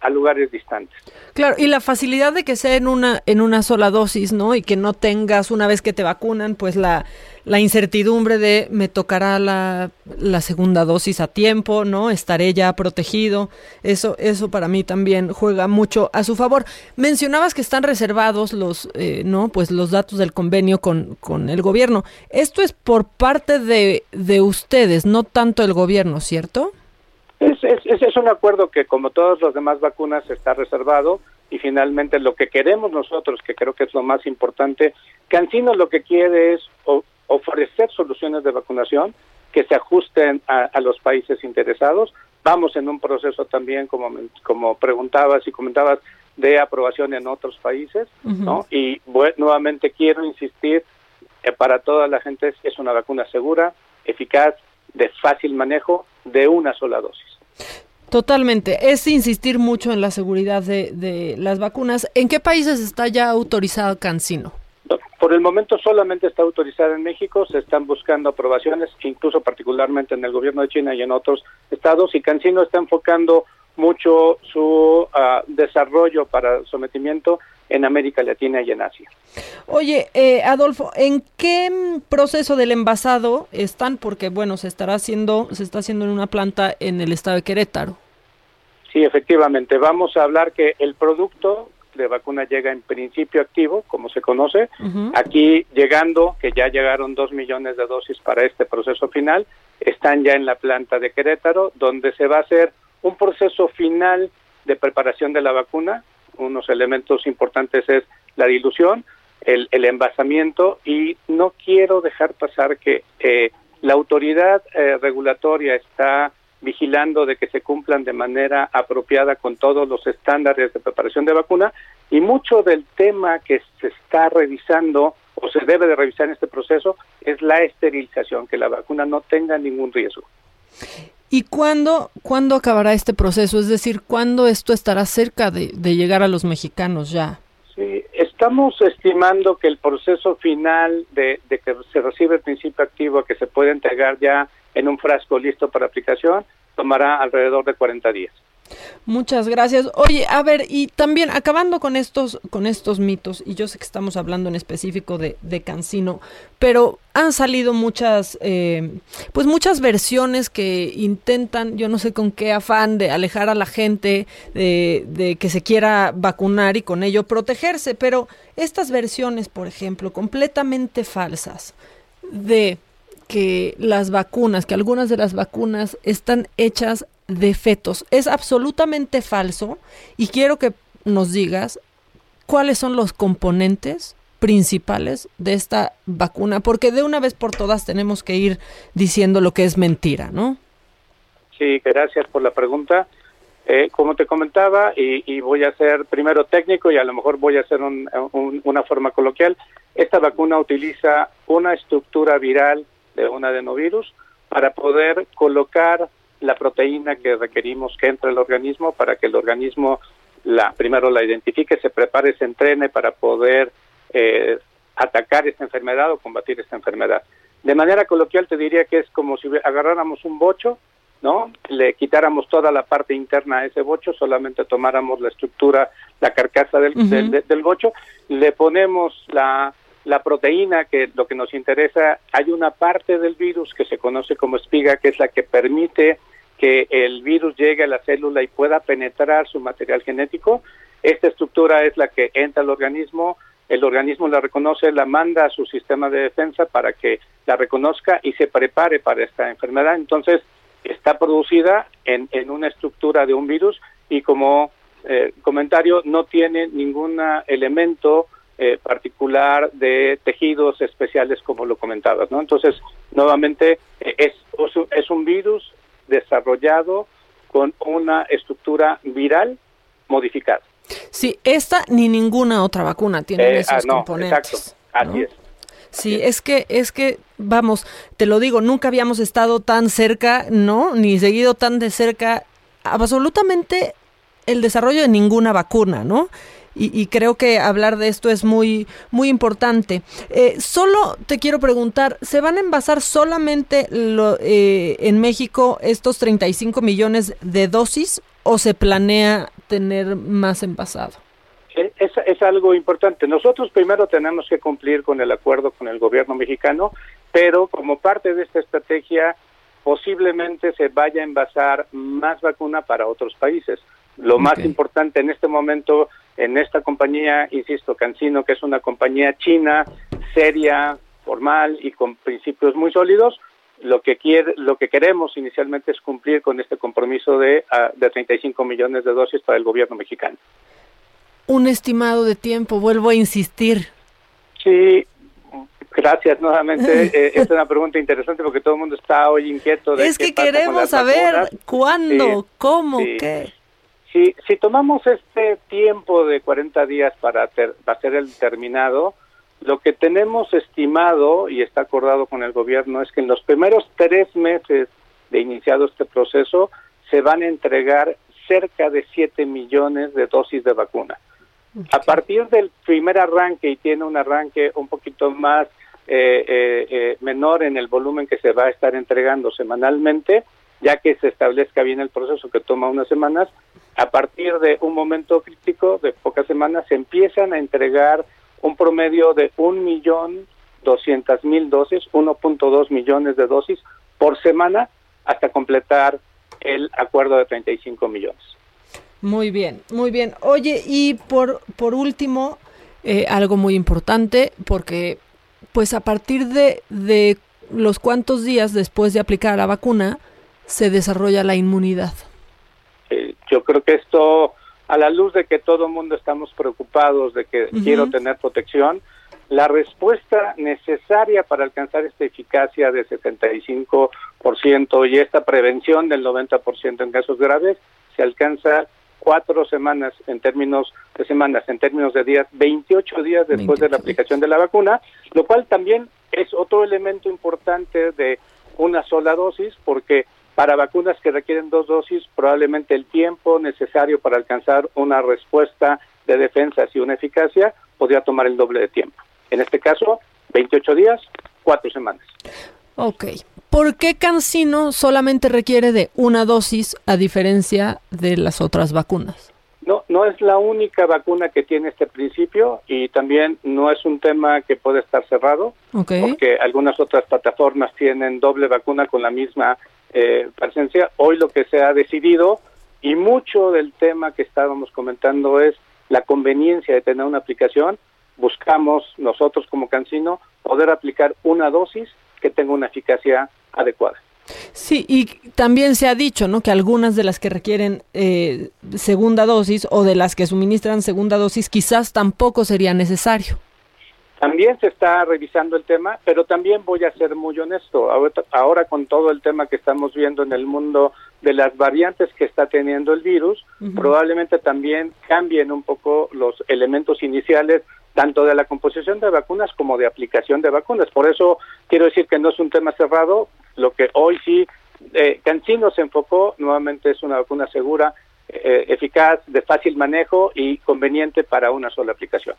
L: a lugares distantes.
C: Claro, y la facilidad de que sea en una en una sola dosis, ¿no? Y que no tengas una vez que te vacunan, pues la la incertidumbre de me tocará la, la, segunda dosis a tiempo, ¿no? Estaré ya protegido. Eso, eso para mí también juega mucho a su favor. Mencionabas que están reservados los, eh, ¿no? Pues los datos del convenio con, con el gobierno. Esto es por parte de, de ustedes, no tanto el gobierno, ¿cierto?
L: Es, es, un acuerdo que, como todas las demás vacunas, está reservado y finalmente lo que queremos nosotros, que creo que es lo más importante, Cancino lo que quiere es ofrecer soluciones de vacunación que se ajusten a, los países interesados. Vamos en un proceso también, como, como preguntabas y comentabas, de aprobación en otros países, ¿no? Y nuevamente quiero insistir eh, para toda la gente es una vacuna segura, eficaz, de fácil manejo, de una sola dosis.
C: Totalmente. Es insistir mucho en la seguridad de, de las vacunas. ¿En qué países está ya autorizado Cancino?
L: Por el momento solamente está autorizada en México, se están buscando aprobaciones, incluso particularmente en el gobierno de China y en otros estados, y Cancino está enfocando mucho su ah, desarrollo para sometimiento en América Latina y en Asia.
C: Oye, eh, Adolfo, ¿en qué proceso del envasado están? Porque bueno, se estará haciendo, se está haciendo en una planta en el estado de Querétaro.
L: Sí, efectivamente. Vamos a hablar que el producto de vacuna llega en principio activo, como se conoce. Aquí llegando, que ya llegaron dos millones de dosis para este proceso final, están ya en la planta de Querétaro, donde se va a hacer un proceso final de preparación de la vacuna. Unos elementos importantes es la dilución, el, el envasamiento y no quiero dejar pasar que eh, la autoridad eh, regulatoria está vigilando de que se cumplan de manera apropiada con todos los estándares de preparación de vacuna y mucho del tema que se está revisando o se debe de revisar en este proceso es la esterilización, que la vacuna no tenga ningún riesgo.
C: ¿Y cuándo, cuándo acabará este proceso? Es decir, ¿cuándo esto estará cerca de, de llegar a los mexicanos ya?
L: Sí, estamos estimando que el proceso final de, de que se recibe el principio activo que se puede entregar ya en un frasco listo para aplicación tomará alrededor de 40 días.
C: Muchas gracias. Oye, a ver, y también acabando con estos, con estos mitos, y yo sé que estamos hablando en específico de, de Cancino, pero han salido muchas, eh, pues muchas versiones que intentan, yo no sé con qué afán de alejar a la gente de, de que se quiera vacunar y con ello protegerse, pero estas versiones, por ejemplo, completamente falsas de que las vacunas, que algunas de las vacunas están hechas de fetos. Es absolutamente falso y quiero que nos digas cuáles son los componentes principales de esta vacuna, porque de una vez por todas tenemos que ir diciendo lo que es mentira, ¿no?
L: Sí, gracias por la pregunta. Eh, como te comentaba, y, voy a ser primero técnico y a lo mejor voy a hacer una forma coloquial, esta vacuna utiliza una estructura viral de un adenovirus para poder colocar la proteína que requerimos que entre el organismo para que el organismo la primero la identifique, se prepare, se entrene para poder eh, atacar esta enfermedad o combatir esta enfermedad. De manera coloquial te diría que es como si agarráramos un bocho, ¿no? Le quitáramos toda la parte interna a ese bocho, solamente tomáramos la estructura, la carcasa del, del, del bocho, le ponemos la la proteína, que lo que nos interesa, hay una parte del virus que se conoce como espiga, que es la que permite que el virus llegue a la célula y pueda penetrar su material genético. Esta estructura es la que entra al organismo, el organismo la reconoce, la manda a su sistema de defensa para que la reconozca y se prepare para esta enfermedad. Entonces, está producida en, en una estructura de un virus y como eh, comentario, no tiene ningún elemento eh, particular de tejidos especiales como lo comentabas, ¿no? Entonces, nuevamente, es, es un virus desarrollado con una estructura viral modificada.
C: Sí, esta ni ninguna otra vacuna tiene eh, esos ah, componentes.
L: Exacto, así es.
C: Sí, es que, es que, vamos, te lo digo, nunca habíamos estado tan cerca, ¿no? Ni seguido tan de cerca absolutamente el desarrollo de ninguna vacuna, ¿no? Y, creo que hablar de esto es muy, muy importante. Eh, solo te quiero preguntar, ¿se van a envasar solamente lo, eh, en México estos 35 millones de dosis o se planea tener más envasado?
L: Eh, es, es, algo importante. Nosotros primero tenemos que cumplir con el acuerdo con el gobierno mexicano, pero como parte de esta estrategia posiblemente se vaya a envasar más vacuna para otros países. Lo más importante en este momento en esta compañía, insisto, Cancino, que es una compañía china, seria, formal y con principios muy sólidos, lo que quiere, lo que queremos inicialmente es cumplir con este compromiso de, uh, de 35 millones de dosis para el gobierno mexicano.
C: Un estimado de tiempo, vuelvo a insistir.
L: Sí, gracias nuevamente. Eh, es una pregunta interesante porque todo el mundo está hoy inquieto. De
C: es que queremos saber cuándo, cómo, qué.
L: Si, si tomamos este tiempo de 40 días para hacer el terminado, lo que tenemos estimado y está acordado con el gobierno es que en los primeros tres meses de iniciado este proceso se van a entregar cerca de 7 millones de dosis de vacuna. A partir del primer arranque, y tiene un arranque un poquito más eh, eh, eh, menor en el volumen que se va a estar entregando semanalmente, ya que se establezca bien el proceso que toma unas semanas, a partir de un momento crítico de pocas semanas se empiezan a entregar un promedio de un millón doscientas mil dosis, 1.2 millones de dosis por semana hasta completar el acuerdo de 35 millones.
C: Muy bien, muy bien. Oye, y por, por último, eh, algo muy importante, porque pues a partir de, de los cuantos días después de aplicar la vacuna, se desarrolla la inmunidad.
L: Yo creo que esto, a la luz de que todo el mundo estamos preocupados de que quiero tener protección, la respuesta necesaria para alcanzar esta eficacia de 75% y esta prevención del 90% en casos graves se alcanza cuatro semanas en términos de semanas, en términos de días, 28 días después de la aplicación de la vacuna, lo cual también es otro elemento importante de una sola dosis, porque para vacunas que requieren dos dosis, probablemente el tiempo necesario para alcanzar una respuesta de defensa y una eficacia podría tomar el doble de tiempo. En este caso, 28 días, 4 semanas.
C: Ok. ¿Por qué Cancino solamente requiere de una dosis a diferencia de las otras vacunas?
L: No, no es la única vacuna que tiene este principio y también no es un tema que puede estar cerrado, porque algunas otras plataformas tienen doble vacuna con la misma eh, presencia. Hoy lo que se ha decidido y mucho del tema que estábamos comentando es la conveniencia de tener una aplicación buscamos nosotros como Cancino poder aplicar una dosis que tenga una eficacia adecuada.
C: Sí, y también se ha dicho, ¿no? Que algunas de las que requieren eh, segunda dosis o de las que suministran segunda dosis quizás tampoco sería necesario.
L: También se está revisando el tema, pero también voy a ser muy honesto. Ahora, con todo el tema que estamos viendo en el mundo de las variantes que está teniendo el virus, probablemente también cambien un poco los elementos iniciales tanto de la composición de vacunas como de aplicación de vacunas. Por eso quiero decir que no es un tema cerrado, lo que hoy sí eh, Cancino se enfocó, nuevamente es una vacuna segura, eh, eficaz, de fácil manejo y conveniente para una sola aplicación.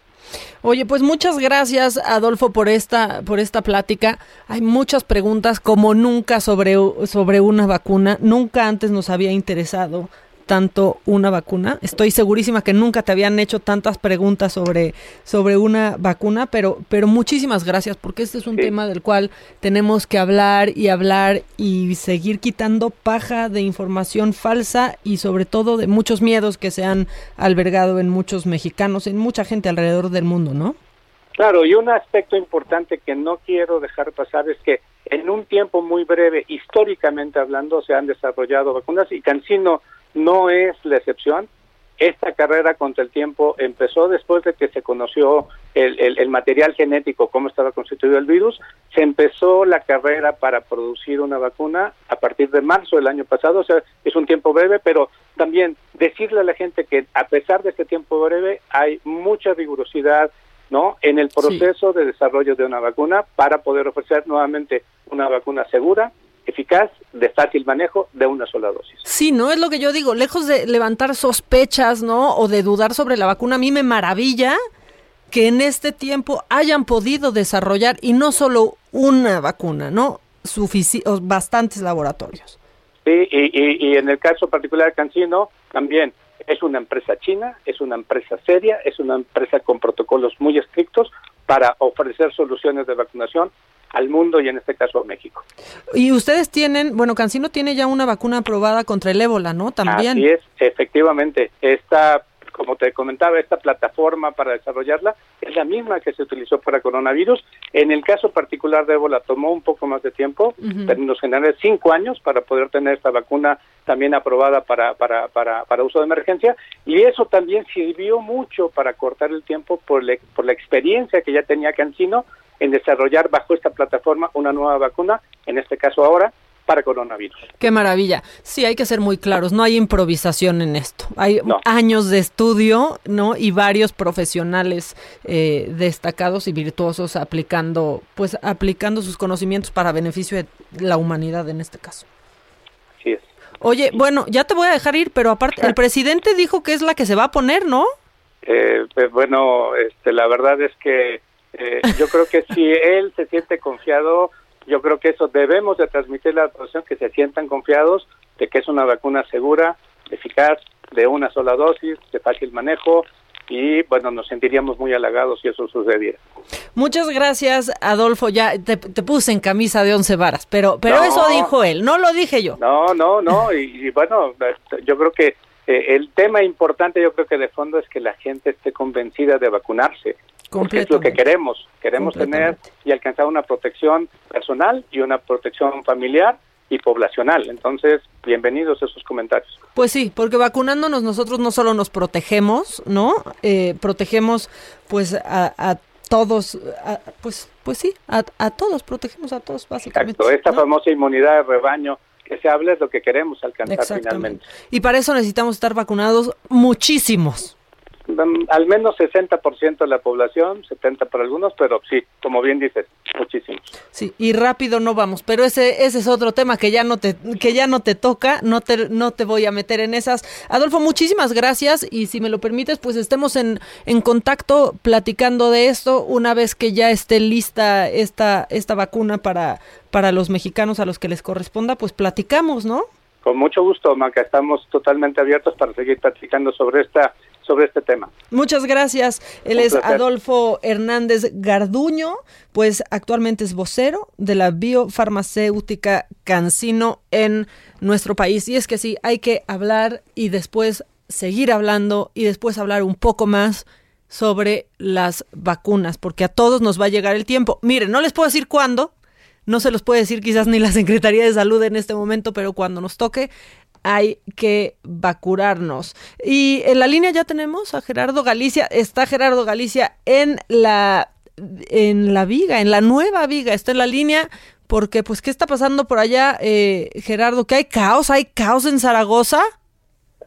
C: Oye, pues muchas gracias Adolfo por esta por esta plática. Hay muchas preguntas como nunca sobre sobre una vacuna. Nunca antes nos había interesado tanto una vacuna. Estoy segurísima que nunca te habían hecho tantas preguntas sobre, sobre una vacuna, pero, pero muchísimas gracias porque este es un tema del cual tenemos que hablar y hablar y seguir quitando paja de información falsa y sobre todo de muchos miedos que se han albergado en muchos mexicanos, en mucha gente alrededor del mundo, ¿no?
L: Claro, y un aspecto importante que no quiero dejar pasar es que en un tiempo muy breve, históricamente hablando, se han desarrollado vacunas y Cancino no es la excepción. Esta carrera contra el tiempo empezó después de que se conoció el, material genético, cómo estaba constituido el virus. Se empezó la carrera para producir una vacuna a partir de marzo del año pasado. O sea, es un tiempo breve, pero también decirle a la gente que a pesar de este tiempo breve hay mucha rigurosidad ¿no? en el proceso de desarrollo de una vacuna para poder ofrecer nuevamente una vacuna segura, eficaz, de fácil manejo, de una sola dosis.
C: Sí, no es lo que yo digo, lejos de levantar sospechas, ¿no? O de dudar sobre la vacuna, a mí me maravilla que en este tiempo hayan podido desarrollar y no solo una vacuna, ¿no? bastantes laboratorios.
L: Sí, y, y, en el caso particular de Cancino, también es una empresa china, es una empresa seria, es una empresa con protocolos muy estrictos para ofrecer soluciones de vacunación al mundo y en este caso a México.
C: Y ustedes tienen, bueno, Cancino tiene ya una vacuna aprobada contra el ébola, ¿no? También.
L: Así es, efectivamente. Esta, como te comentaba, esta plataforma para desarrollarla es la misma que se utilizó para coronavirus. En el caso particular de ébola tomó un poco más de tiempo, en términos generales cinco años para poder tener esta vacuna también aprobada para, para, para, para uso de emergencia y eso también sirvió mucho para cortar el tiempo por, por la experiencia que ya tenía Cancino en desarrollar bajo esta plataforma una nueva vacuna, en este caso ahora, para coronavirus.
C: Qué maravilla. Sí, hay que ser muy claros, no hay improvisación en esto. Hay años de estudio, ¿no? Y varios profesionales eh, destacados y virtuosos aplicando, pues, aplicando sus conocimientos para beneficio de la humanidad en este caso.
L: Así es.
C: Oye, bueno, ya te voy a dejar ir, pero aparte, el presidente dijo que es la que se va a poner, ¿no?
L: Eh, pues, bueno, este, la verdad es que eh, yo creo que si él se siente confiado, yo creo que eso debemos de transmitirle a la población que se sientan confiados de que es una vacuna segura, eficaz, de una sola dosis, de fácil manejo y bueno, nos sentiríamos muy halagados si eso sucediera.
C: Muchas gracias, Adolfo. Ya te, puse en camisa de once varas, pero pero eso dijo él, no lo dije yo.
L: No, no, no. Y, bueno, yo creo que eh, el tema importante, yo creo que de fondo es que la gente esté convencida de vacunarse. Porque es lo que queremos. Queremos tener y alcanzar una protección personal y una protección familiar y poblacional. Entonces, bienvenidos a esos comentarios.
C: Pues sí, porque vacunándonos nosotros no solo nos protegemos, ¿no? Eh, protegemos pues a, todos, pues pues sí, a, todos, protegemos a todos básicamente.
L: Exacto, esta famosa inmunidad de rebaño que se habla es lo que queremos alcanzar finalmente.
C: Y para eso necesitamos estar vacunados muchísimos
L: al menos 60% de la población, 70 para algunos, pero sí, como bien dices, muchísimos.
C: Sí, y rápido no vamos, pero ese ese es otro tema que ya no te que ya no te toca, no te no te voy a meter en esas. Adolfo, muchísimas gracias y si me lo permites, pues estemos en en contacto platicando de esto una vez que ya esté lista esta esta vacuna para para los mexicanos a los que les corresponda, pues platicamos, ¿no?
L: Con mucho gusto, Maca, estamos totalmente abiertos para seguir platicando sobre esta sobre este tema.
C: Muchas gracias. Él es Adolfo Hernández Garduño, pues actualmente es vocero de la biofarmacéutica Cancino en nuestro país. Y es que sí, hay que hablar y después seguir hablando y después hablar un poco más sobre las vacunas, porque a todos nos va a llegar el tiempo. Miren, no les puedo decir cuándo, no se los puede decir quizás ni la Secretaría de Salud en este momento, pero cuando nos toque, hay que vacunarnos. Y en la línea ya tenemos a Gerardo Galicia. Está Gerardo Galicia en la en la viga, en la nueva viga. Está en la línea porque, pues, ¿qué está pasando por allá, eh, Gerardo? ¿Que hay caos? ¿Hay caos en Zaragoza?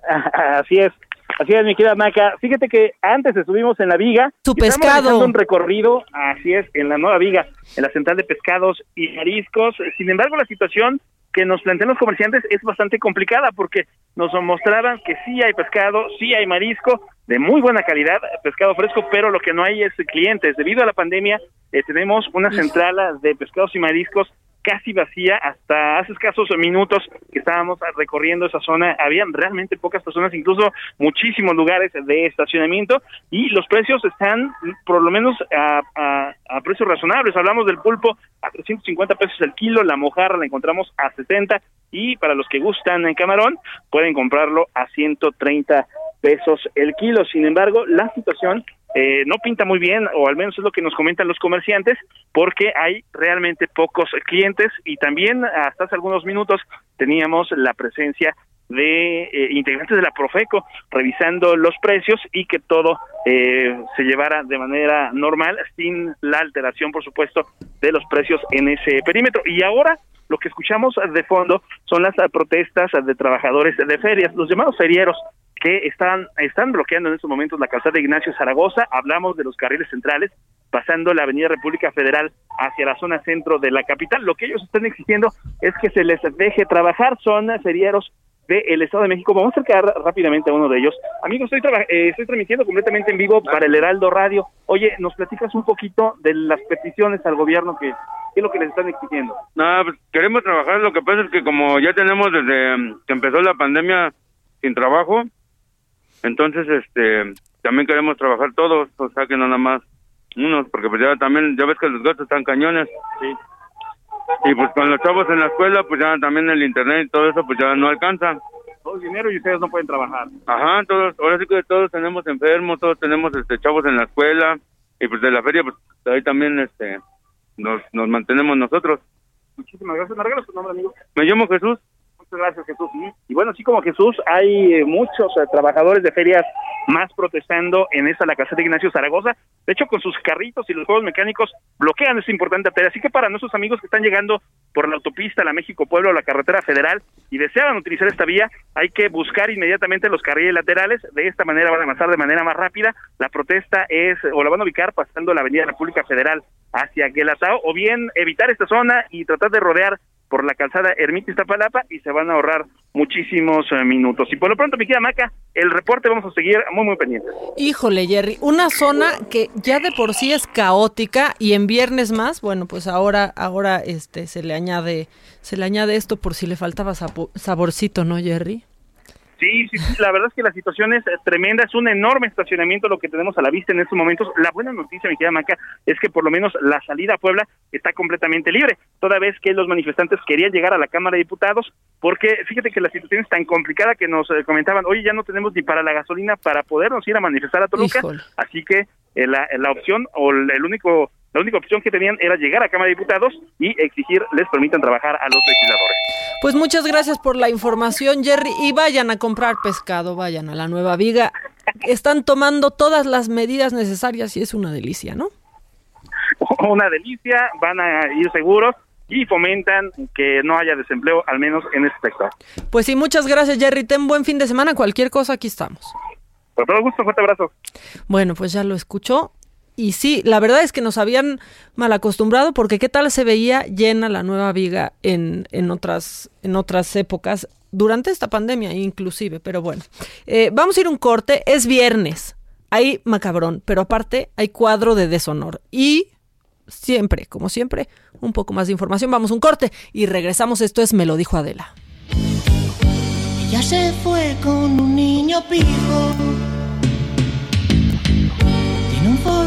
M: Así es. Así es, mi querida Maca. Fíjate que antes estuvimos en la viga.
C: Su pescado.
M: un recorrido, así es, en la nueva viga, en la central de pescados y mariscos. Sin embargo, la situación que nos plantean los comerciantes es bastante complicada porque nos mostraban que sí hay pescado, sí hay marisco de muy buena calidad, pescado fresco, pero lo que no hay es clientes. Debido a la pandemia, eh, tenemos una central de pescados y mariscos casi vacía hasta hace escasos minutos que estábamos recorriendo esa zona. Habían realmente pocas personas incluso muchísimos lugares de estacionamiento y los precios están por lo menos a, precios razonables. Hablamos del pulpo a 350 pesos el kilo la mojarra la encontramos a 70 y para los que gustan en camarón pueden comprarlo a 130 pesos el kilo. Sin embargo la situación eh, no pinta muy bien, o al menos es lo que nos comentan los comerciantes, porque hay realmente pocos clientes y también hasta hace algunos minutos teníamos la presencia de eh, integrantes de la Profeco revisando los precios y que todo eh, se llevara de manera normal sin la alteración por supuesto de los precios en ese perímetro. Y ahora lo que escuchamos de fondo son las protestas de trabajadores de ferias los llamados ferieros que están, están bloqueando en estos momentos la calzada de Ignacio Zaragoza. Hablamos de los carriles centrales, pasando la Avenida República Federal hacia la zona centro de la capital. Lo que ellos están exigiendo es que se les deje trabajar. Son ferieros del Estado de México. Vamos a acercar rápidamente a uno de ellos. Amigos, estoy, eh, estoy transmitiendo completamente en vivo para el Heraldo Radio. Oye, ¿nos platicas un poquito de las peticiones al gobierno que qué es lo que les están exigiendo?
N: No, pues queremos trabajar. Lo que pasa es que como ya tenemos desde que empezó la pandemia sin trabajo, entonces, este, también queremos trabajar todos, o sea que no nada más unos, porque pues ya también, ya ves que los gastos están cañones. Sí. Y pues con los chavos en la escuela, pues ya también el internet y todo eso, pues ya no alcanza.
M: Todo el dinero y ustedes no pueden trabajar.
N: Ajá, todos, ahora sí que todos tenemos enfermos, todos tenemos este chavos en la escuela y pues de la feria, pues ahí también este nos, nos mantenemos nosotros.
M: Muchísimas gracias. ¿Me regalas tu nombre, amigo?
N: Me llamo Jesús.
M: Muchas gracias, Jesús. Y, bueno, así como Jesús, hay eh, muchos eh, trabajadores de ferias más protestando en esa la casa de Ignacio Zaragoza. De hecho, con sus carritos y los juegos mecánicos bloquean esta importante arteria. Así que para nuestros amigos que están llegando por la autopista, la México Pueblo, la carretera federal y deseaban utilizar esta vía, hay que buscar inmediatamente los carriles laterales. De esta manera van a avanzar de manera más rápida. La protesta es, o la van a ubicar pasando la Avenida República Federal hacia Guelatao, o bien evitar esta zona y tratar de rodear por la calzada Ermita Iztapalapa y se van a ahorrar muchísimos eh, minutos. Y por lo pronto, mi querida Maca, el reporte vamos a seguir muy, muy pendientes.
C: Híjole, Jerry, una zona que ya de por sí es caótica y en viernes más, bueno, pues ahora, ahora este se le añade, se le añade esto por si le faltaba saborcito, ¿no, Jerry?
M: Sí, sí, sí, la verdad es que la situación es tremenda, es un enorme estacionamiento lo que tenemos a la vista en estos momentos. La buena noticia, mi querida Maca, es que por lo menos la salida a Puebla está completamente libre, toda vez que los manifestantes querían llegar a la Cámara de Diputados, porque fíjate que la situación es tan complicada que nos eh, comentaban, oye, ya no tenemos ni para la gasolina para podernos ir a manifestar a Toluca, así que eh, la, la opción o el único la única opción que tenían era llegar a Cámara de Diputados y exigir les permitan trabajar a los legisladores.
C: Pues muchas gracias por la información, Jerry, y vayan a comprar pescado, vayan a la Nueva Viga. Están tomando todas las medidas necesarias y es una delicia, ¿no?
M: Una delicia, van a ir seguros y fomentan que no haya desempleo, al menos en este sector.
C: Pues sí, muchas gracias, Jerry. Ten buen fin de semana. Cualquier cosa, aquí estamos.
M: Por todo gusto, fuerte abrazo.
C: Bueno, pues ya lo escuchó. Y sí, la verdad es que nos habían mal acostumbrado porque qué tal se veía llena la nueva viga en, en, otras, en otras épocas, durante esta pandemia inclusive, pero bueno. Eh, vamos a ir un corte, es viernes, hay macabrón, pero aparte hay cuadro de deshonor. Y siempre, como siempre, un poco más de información, vamos un corte y regresamos, esto es Me lo dijo Adela.
O: Ya se fue con un niño pijo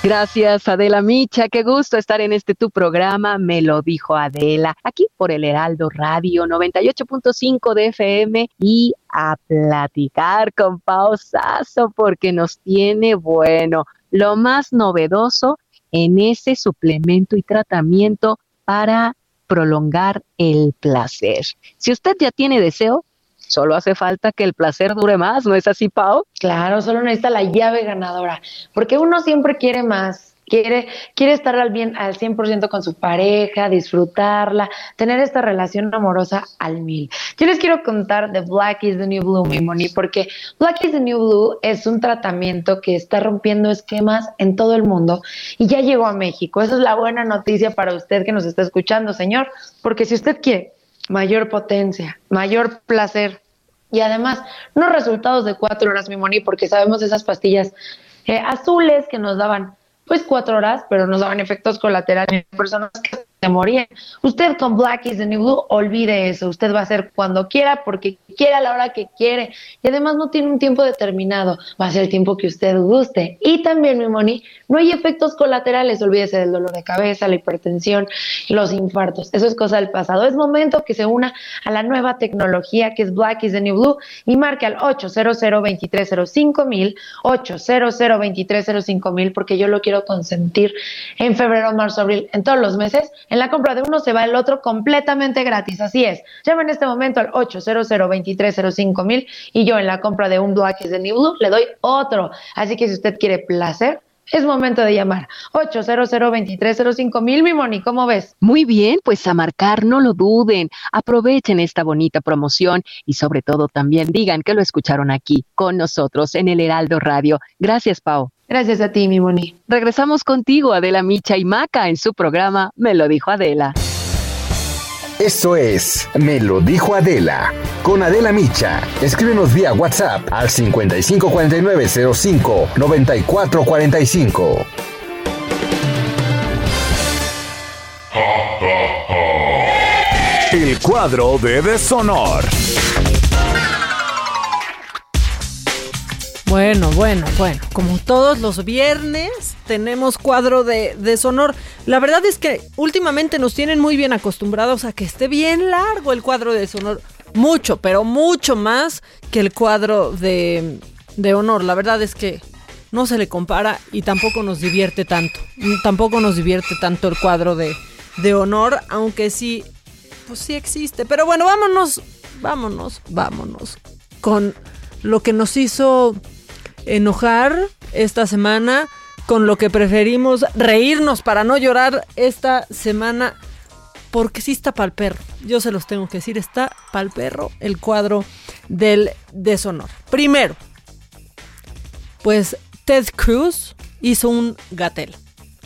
P: Gracias, Adela Micha. Qué gusto estar en este tu programa. Me lo dijo Adela, aquí por el Heraldo Radio 98.5 de FM y a platicar con Pausazo porque nos tiene bueno lo más novedoso en ese suplemento y tratamiento para prolongar el placer. Si usted ya tiene deseo, Solo hace falta que el placer dure más, ¿no es así, Pau?
Q: Claro, solo necesita la llave ganadora, porque uno siempre quiere más, quiere, quiere estar al bien al 100% con su pareja, disfrutarla, tener esta relación amorosa al mil. Yo les quiero contar de Black is the New Blue, mi porque Black is the New Blue es un tratamiento que está rompiendo esquemas en todo el mundo y ya llegó a México. Esa es la buena noticia para usted que nos está escuchando, señor, porque si usted quiere mayor potencia, mayor placer y además no resultados de cuatro horas, mi Moni, porque sabemos esas pastillas eh, azules que nos daban pues cuatro horas, pero nos daban efectos colaterales personas que se morían. Usted con Black is the New Blue, olvide eso. Usted va a hacer cuando quiera, porque quiera a la hora que quiere. Y además no tiene un tiempo determinado. Va a ser el tiempo que usted guste. Y también, mi Moni, no hay efectos colaterales. Olvídese del dolor de cabeza, la hipertensión, los infartos. Eso es cosa del pasado. Es momento que se una a la nueva tecnología que es Black is the New Blue y marque al 800 2305 mil, 800 2305 mil, porque yo lo quiero consentir en febrero, marzo, abril, en todos los meses en la compra de uno se va el otro completamente gratis. Así es. Llama en este momento al 800 2305 mil y yo en la compra de un Black de New Blue le doy otro. Así que si usted quiere placer, es momento de llamar. 800 2305 mil, mi Moni, ¿cómo ves?
P: Muy bien, pues a marcar, no lo duden. Aprovechen esta bonita promoción y sobre todo también digan que lo escucharon aquí con nosotros en el Heraldo Radio. Gracias, Pau.
Q: Gracias a ti, mi Moni.
P: Regresamos contigo, Adela Micha y Maca, en su programa Me lo dijo Adela.
B: Esto es Me lo dijo Adela. Con Adela Micha. Escríbenos vía WhatsApp al 554905 9445. El cuadro de deshonor.
C: Bueno, bueno, bueno, como todos los viernes, tenemos cuadro de deshonor. La verdad es que últimamente nos tienen muy bien acostumbrados a que esté bien largo el cuadro de deshonor. Mucho, pero mucho más que el cuadro de, de honor. La verdad es que no se le compara y tampoco nos divierte tanto. Tampoco nos divierte tanto el cuadro de, de honor, aunque sí, pues sí existe. Pero bueno, vámonos, vámonos, vámonos con lo que nos hizo enojar esta semana, con lo que preferimos reírnos para no llorar esta semana, porque sí está pa'l perro. Yo se los tengo que decir, está pa'l perro el cuadro del deshonor. Primero, pues Ted Cruz hizo un gatel.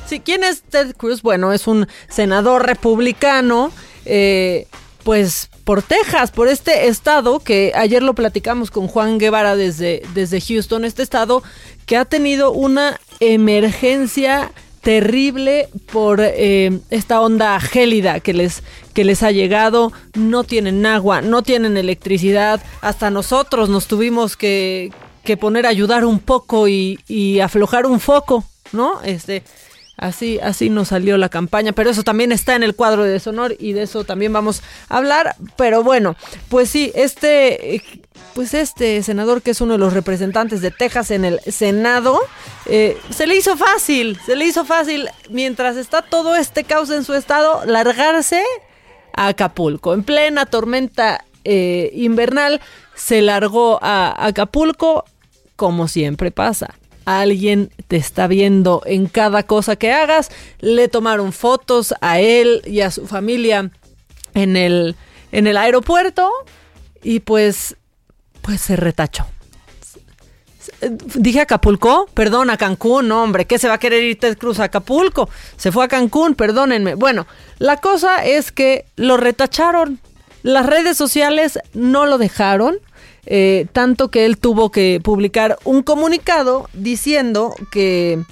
C: Sí, ¿quién es Ted Cruz? Bueno, es un senador republicano, eh, pues por Texas, por este estado que ayer lo platicamos con Juan Guevara desde, desde Houston, este estado que ha tenido una emergencia terrible por eh, esta onda gélida que les, que les ha llegado. No tienen agua, no tienen electricidad. Hasta nosotros nos tuvimos que, poner a ayudar un poco y, y aflojar un foco, ¿no? Este, Así, así nos salió la campaña, pero eso también está en el cuadro de deshonor y de eso también vamos a hablar. Pero bueno, pues sí, este, pues este senador que es uno de los representantes de Texas en el Senado, eh, se le hizo fácil, se le hizo fácil mientras está todo este caos en su estado, largarse a Acapulco. En plena tormenta eh, invernal, se largó a Acapulco, como siempre pasa alguien te está viendo en cada cosa que hagas. Le tomaron fotos a él y a su familia en el, en el aeropuerto y pues, pues se retachó. Dije Acapulco, perdón, a Cancún, hombre, ¿qué se va a querer ir Ted Cruz a Acapulco? Se fue a Cancún, perdónenme. Bueno, la cosa es que lo retacharon. Las redes sociales no lo dejaron eh, tanto que él tuvo que publicar un comunicado diciendo que,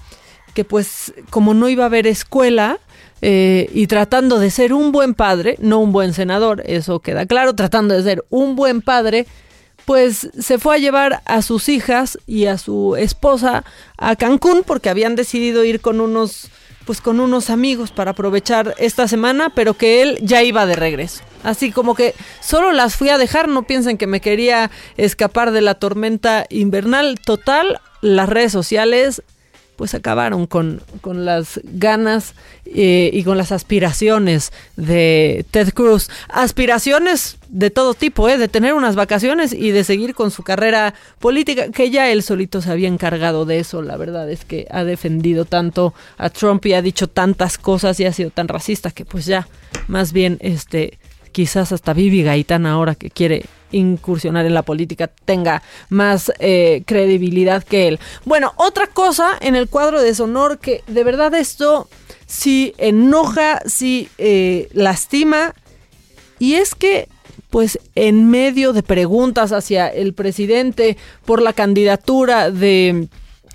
C: que pues como no iba a haber escuela, eh, y tratando de ser un buen padre, no un buen senador, eso queda claro, tratando de ser un buen padre, pues se fue a llevar a sus hijas y a su esposa a Cancún porque habían decidido ir con unos pues con unos amigos para aprovechar esta semana, pero que él ya iba de regreso. Así como que solo las fui a dejar, no piensen que me quería escapar de la tormenta invernal. Total, las redes sociales pues acabaron con, con las ganas eh, y con las aspiraciones de Ted Cruz. Aspiraciones de todo tipo, ¿eh? de tener unas vacaciones y de seguir con su carrera política, que ya él solito se había encargado de eso. La verdad es que ha defendido tanto a Trump y ha dicho tantas cosas y ha sido tan racista que pues ya más bien este quizás hasta Vivi Gaitán ahora que quiere incursionar en la política tenga más eh, credibilidad que él. Bueno, otra cosa en el cuadro de deshonor que de verdad esto sí enoja, sí eh, lastima, y es que pues en medio de preguntas hacia el presidente por la candidatura de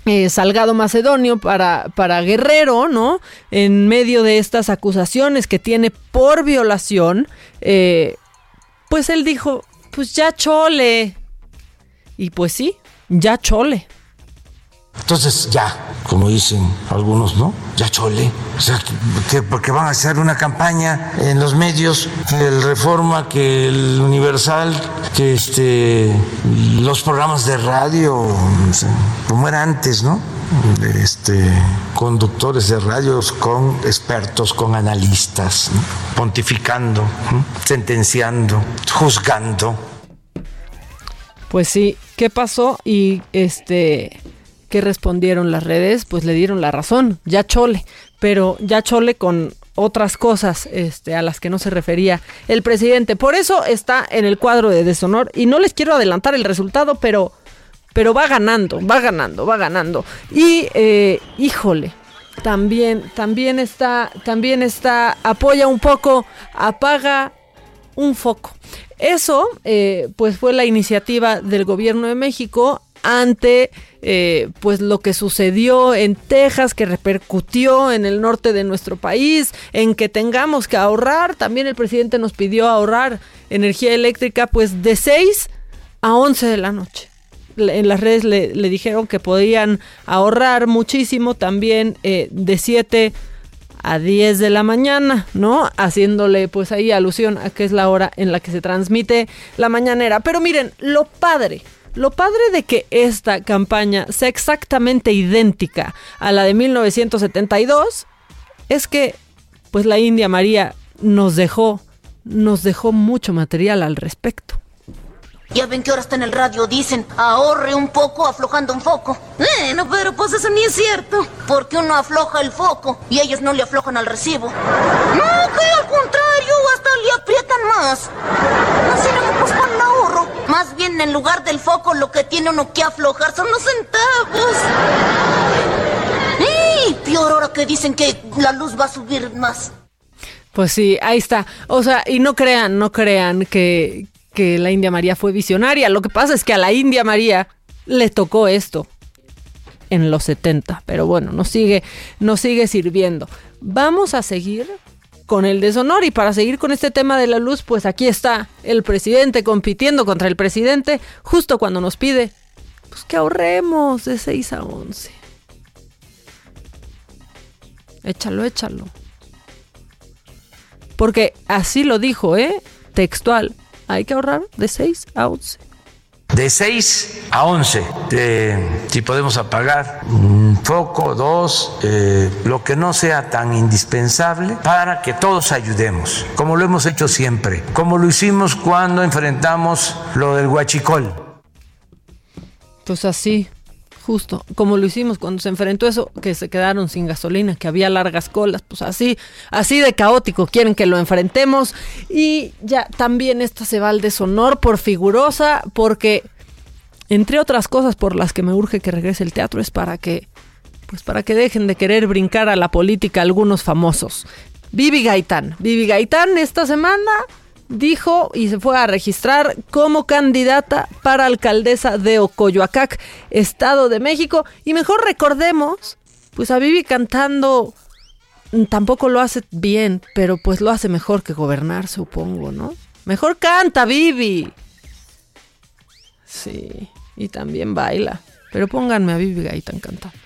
C: eh, Salgado Macedonio para, para Guerrero, ¿no? En medio de estas acusaciones que tiene por violación, pues él dijo, pues ya chole. Y pues sí, ya chole.
G: Entonces ya, como dicen algunos, ¿no? Ya chole. O sea, que, porque van a hacer una campaña en los medios, el Reforma, que el Universal, que este, los programas de radio, como era antes, ¿no? Este, conductores de radios con expertos, con analistas, pontificando, sentenciando, juzgando.
C: Pues sí, ¿qué pasó? Y este, ¿qué respondieron las redes? Pues le dieron la razón, ya chole, pero ya chole con otras cosas este, a las que no se refería el presidente. Por eso está en el cuadro de deshonor y no les quiero adelantar el resultado, pero, pero va ganando, va ganando, va ganando. Y, eh, híjole, también, también está, también está, apoya un poco, apaga un foco. Eso, eh, pues fue la iniciativa del gobierno de México ante eh, pues lo que sucedió en Texas, que repercutió en el norte de nuestro país, en que tengamos que ahorrar. También el presidente nos pidió ahorrar energía eléctrica pues de 6 a 11 de la noche. en las redes le, dijeron que podían ahorrar muchísimo también eh, de 7 a 10 de la mañana, ¿no? Haciéndole pues ahí alusión a que es la hora en la que se transmite la mañanera. Pero miren, lo padre, lo padre de que esta campaña sea exactamente idéntica a la de 1972 es que pues la India María nos dejó nos dejó mucho material al respecto.
R: Ya ven que ahora está en el radio, dicen, ahorre un poco aflojando un foco. Bueno, pero pues eso ni es cierto. Porque uno afloja el foco y ellos no le aflojan al recibo. No, que al contrario, hasta le aprietan más. Así no ahorro. Más bien en lugar del foco lo que tiene uno que aflojar son los centavos. Y peor ahora que dicen que la luz va a subir más.
C: Pues sí, ahí está. O sea, y no crean, no crean que, que la India María fue visionaria. Lo que pasa es que a la India María le tocó esto en los 70, pero bueno, nos sigue, nos sigue sirviendo. Vamos a seguir con el deshonor y para seguir con este tema de la luz, pues aquí está el presidente compitiendo contra el presidente justo cuando nos pide pues que ahorremos de 6 a 11. Échalo, échalo. Porque así lo dijo, ¿eh? Textual. Hay que ahorrar de 6 a 11.
G: De 6 a 11, eh, si podemos apagar un foco, dos, eh, lo que no sea tan indispensable para que todos ayudemos, como lo hemos hecho siempre, como lo hicimos cuando enfrentamos lo del huachicol.
C: Pues así, justo, como lo hicimos cuando se enfrentó eso, que se quedaron sin gasolina, que había largas colas, pues así, así de caótico quieren que lo enfrentemos. Y ya también esta se va al deshonor por figurosa, porque entre otras cosas por las que me urge que regrese el teatro es para que, pues para que dejen de querer brincar a la política algunos famosos. Vivi Gaitán, Vivi Gaitán esta semana dijo y se fue a registrar como candidata para alcaldesa de Ocoyoacac, Estado de México. Y mejor recordemos, pues a Vivi cantando mm, tampoco lo hace bien, pero pues lo hace mejor que gobernar, supongo, ¿no? Mejor canta, Vivi. Sí, y también baila. Pero pónganme a Vivi Gaitán cantando.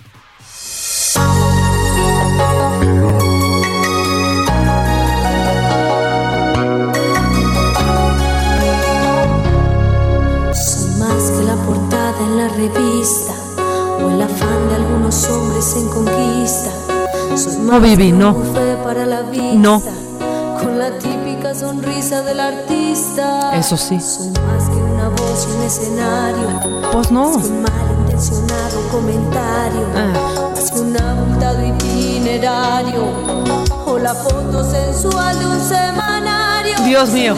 S: Revista o el afán de algunos hombres en conquista. Soy
C: No,
S: que
C: no.
S: para la vista,
C: No.
S: Con la típica sonrisa del artista.
C: Eso sí.
S: Soy más que una voz y un escenario.
C: Pues no.
S: Más que un malintencionado comentario.
C: Ah.
S: Más que un abultado itinerario. O la foto sensual de un semanario.
C: Dios mío.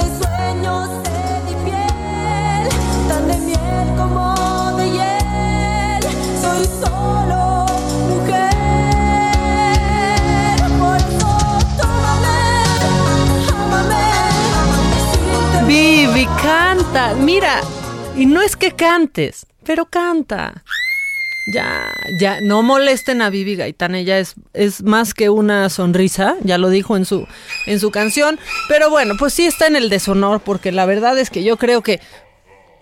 C: Vivi, canta. Mira, y no es que cantes, pero canta. Ya, ya, no molesten a Vivi Gaitán, ella es, es más que una sonrisa, ya lo dijo en su, en su canción, pero bueno, pues sí está en el deshonor, porque la verdad es que yo creo que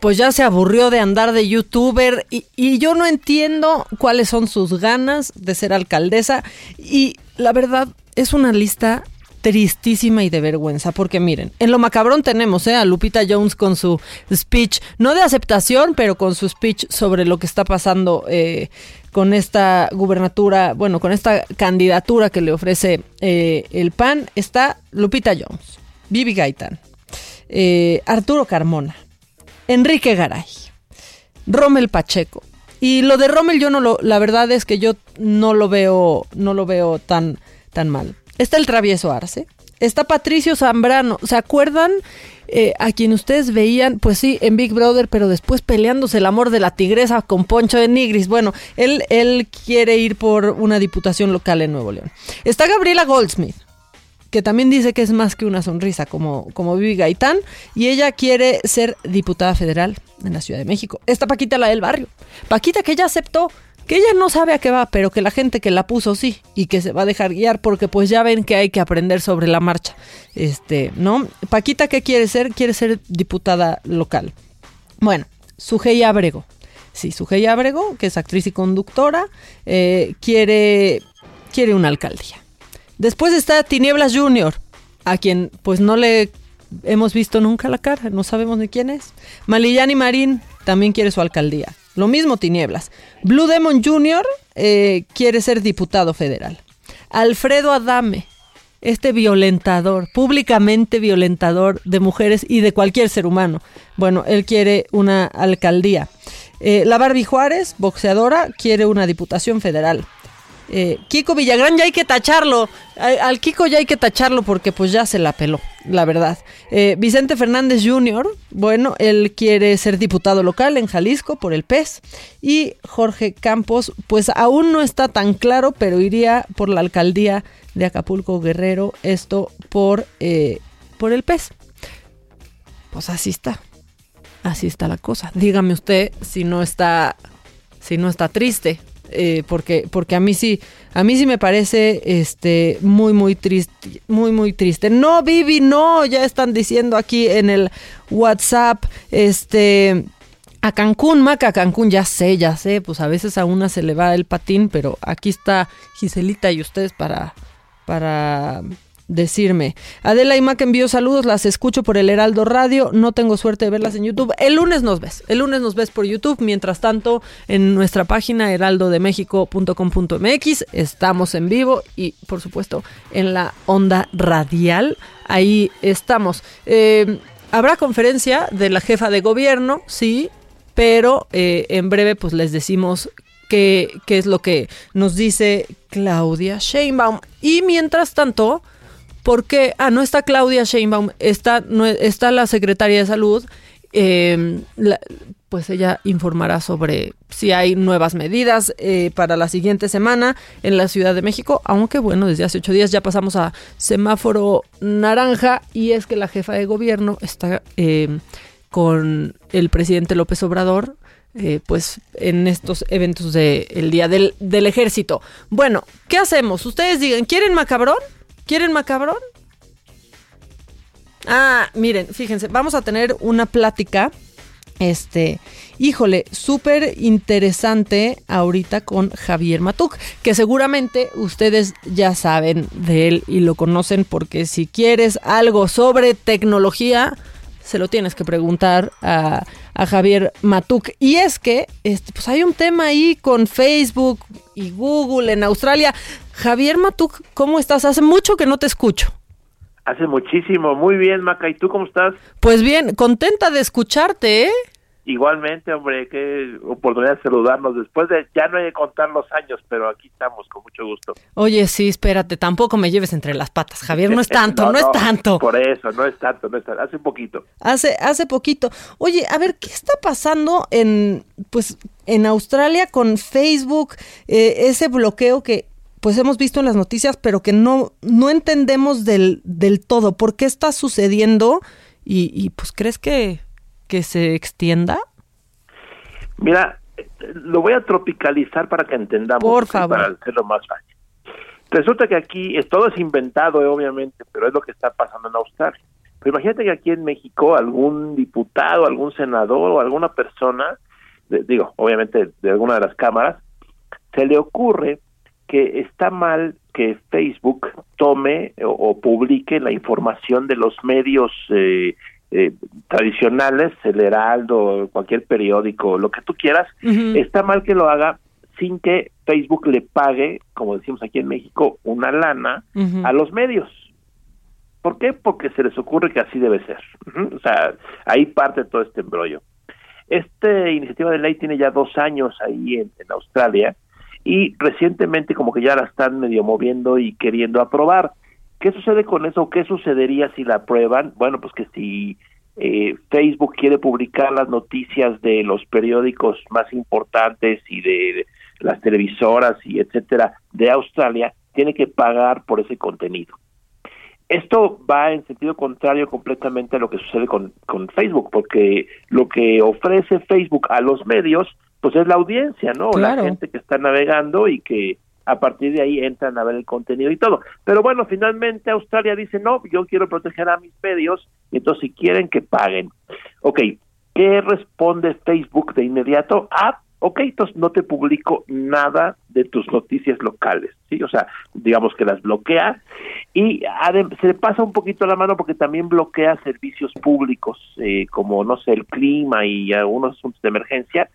C: pues ya se aburrió de andar de youtuber y, yo no entiendo cuáles son sus ganas de ser alcaldesa y la verdad es una lista tristísima y de vergüenza, porque miren, en lo macabrón tenemos ¿eh? a Lupita Jones con su speech, no de aceptación, pero con su speech sobre lo que está pasando eh, con esta gubernatura, bueno, con esta candidatura que le ofrece eh, el PAN, está Lupita Jones, Vivi Gaitán, eh, Arturo Carmona, Enrique Garay, Rommel Pacheco. Y lo de Rommel yo no lo, la verdad es que yo no lo veo, no lo veo tan, tan mal. Está el travieso Arce, está Patricio Zambrano. ¿Se acuerdan eh, a quien ustedes veían? Pues sí, en Big Brother, pero después peleándose el amor de la tigresa con Poncho de Nigris. Bueno, él, él quiere ir por una diputación local en Nuevo León. Está Gabriela Goldsmith que también dice que es más que una sonrisa, como, como Vivi Gaitán, y ella quiere ser diputada federal en la Ciudad de México. Está Paquita, la del barrio. Paquita que ella aceptó, que ella no sabe a qué va, pero que la gente que la puso sí, y que se va a dejar guiar, porque pues ya ven que hay que aprender sobre la marcha. Este, ¿no? Paquita, ¿qué quiere ser? Quiere ser diputada local. Bueno, Sujei Abrego. Sí, Sujei Abrego, que es actriz y conductora, eh, quiere, quiere una alcaldía. Después está Tinieblas Junior, a quien pues no le hemos visto nunca la cara, no sabemos ni quién es. Malillani Marín también quiere su alcaldía. Lo mismo Tinieblas. Blue Demon Jr. eh, quiere ser diputado federal. Alfredo Adame, este violentador, públicamente violentador de mujeres y de cualquier ser humano. Bueno, él quiere una alcaldía. Eh, la Barbie Juárez, boxeadora, quiere una diputación federal. Eh, Kiko Villagrán ya hay que tacharlo. Al, Kiko ya hay que tacharlo porque pues ya se la peló, la verdad. Eh, Vicente Fernández Jr., bueno, él quiere ser diputado local en Jalisco por el PES. Y Jorge Campos, pues aún no está tan claro, pero iría por la alcaldía de Acapulco Guerrero, esto por, eh, por el PES. Pues así está. Así está la cosa. Dígame usted si no está, si no está triste eh, porque, porque a mí sí, a mí sí me parece este muy, muy triste, muy, muy triste. No, Vivi, no, ya están diciendo aquí en el WhatsApp, este. A Cancún, Maca, a Cancún, ya sé, ya sé, pues a veces a una se le va el patín, pero aquí está Giselita y ustedes para, para decirme. Adela y Maca envío saludos, las escucho por el Heraldo Radio, no tengo suerte de verlas en YouTube. El lunes nos ves, el lunes nos ves por YouTube, mientras tanto en nuestra página heraldodemexico.com.mx estamos en vivo y por supuesto en la onda radial, ahí estamos. Eh, Habrá conferencia de la jefa de gobierno, sí, pero eh, en breve pues les decimos qué, qué es lo que nos dice Claudia Sheinbaum. Y mientras tanto, ¿por qué? Ah, no está Claudia Sheinbaum, está, no, está la secretaria de salud. la- pues ella informará sobre si hay nuevas medidas eh, para la siguiente semana en la Ciudad de México, aunque bueno, desde hace ocho días ya pasamos a semáforo naranja y es que la jefa de gobierno está eh, con el presidente López Obrador, eh, pues en estos eventos del Día del, del Ejército. Bueno, ¿qué hacemos? Ustedes digan, ¿quieren macabrón? ¿Quieren macabrón? Ah, miren, fíjense, vamos a tener una plática, este, híjole, súper interesante ahorita con Javier Matuk, que seguramente ustedes ya saben de él y lo conocen porque si quieres algo sobre tecnología, se lo tienes que preguntar a, a Javier Matuk. Y es que este, pues hay un tema ahí con Facebook y Google en Australia. Javier Matuk, ¿cómo estás? Hace mucho que no te escucho.
T: Hace muchísimo. Muy bien, Maca. ¿Y tú cómo estás?
C: Pues bien, contenta de escucharte, ¿eh?
T: Igualmente, hombre, qué oportunidad de saludarnos después de, ya no hay que contar los años, pero aquí estamos con mucho gusto.
C: Oye, sí, espérate, tampoco me lleves entre las patas, Javier, no es tanto, no, es tanto.
T: Por eso, no es tanto, no es tanto, hace poquito.
C: Hace, hace poquito. Oye, a ver, ¿qué está pasando en, pues, en Australia con Facebook? Eh, ese bloqueo que, pues, hemos visto en las noticias, pero que no, no entendemos del, del todo. ¿Por qué está sucediendo? Y, y pues, ¿crees que, que se extienda?
T: Mira, lo voy a tropicalizar para que entendamos.
C: Por favor.
T: Para hacerlo más fácil. Resulta que aquí, es, todo es inventado, eh, obviamente, pero es lo que está pasando en Australia. Pero imagínate que aquí en México algún diputado, algún senador o alguna persona, de- digo, obviamente de alguna de las cámaras, se le ocurre que está mal que Facebook tome o, o publique la información de los medios eh, eh, tradicionales, el Heraldo, cualquier periódico, lo que tú quieras, está mal que lo haga sin que Facebook le pague, como decimos aquí en México, una lana a los medios. ¿Por qué? Porque se les ocurre que así debe ser. O sea, ahí parte todo este embrollo. Esta iniciativa de ley tiene ya dos años ahí en, en Australia y recientemente como que ya la están medio moviendo y queriendo aprobar. ¿Qué sucede con eso? ¿Qué sucedería si la aprueban? Bueno, pues que si eh, Facebook quiere publicar las noticias de los periódicos más importantes y de las televisoras y etcétera de Australia, tiene que pagar por ese contenido. Esto va en sentido contrario completamente a lo que sucede con, con Facebook, porque lo que ofrece Facebook a los medios, pues es la audiencia, ¿no?
U: Claro.
T: La gente que está navegando y que a partir de ahí entran a ver el contenido y todo. Pero bueno, finalmente Australia dice, no, yo quiero proteger a mis medios, y entonces si quieren que paguen. Ok, ¿qué ¿qué responde Facebook de inmediato? Ah, ok, entonces no te publico nada de tus noticias locales, ¿sí? O sea, digamos que las bloquea y se le pasa un poquito la mano porque también bloquea servicios públicos, eh, como, no sé, el clima y algunos asuntos de emergencia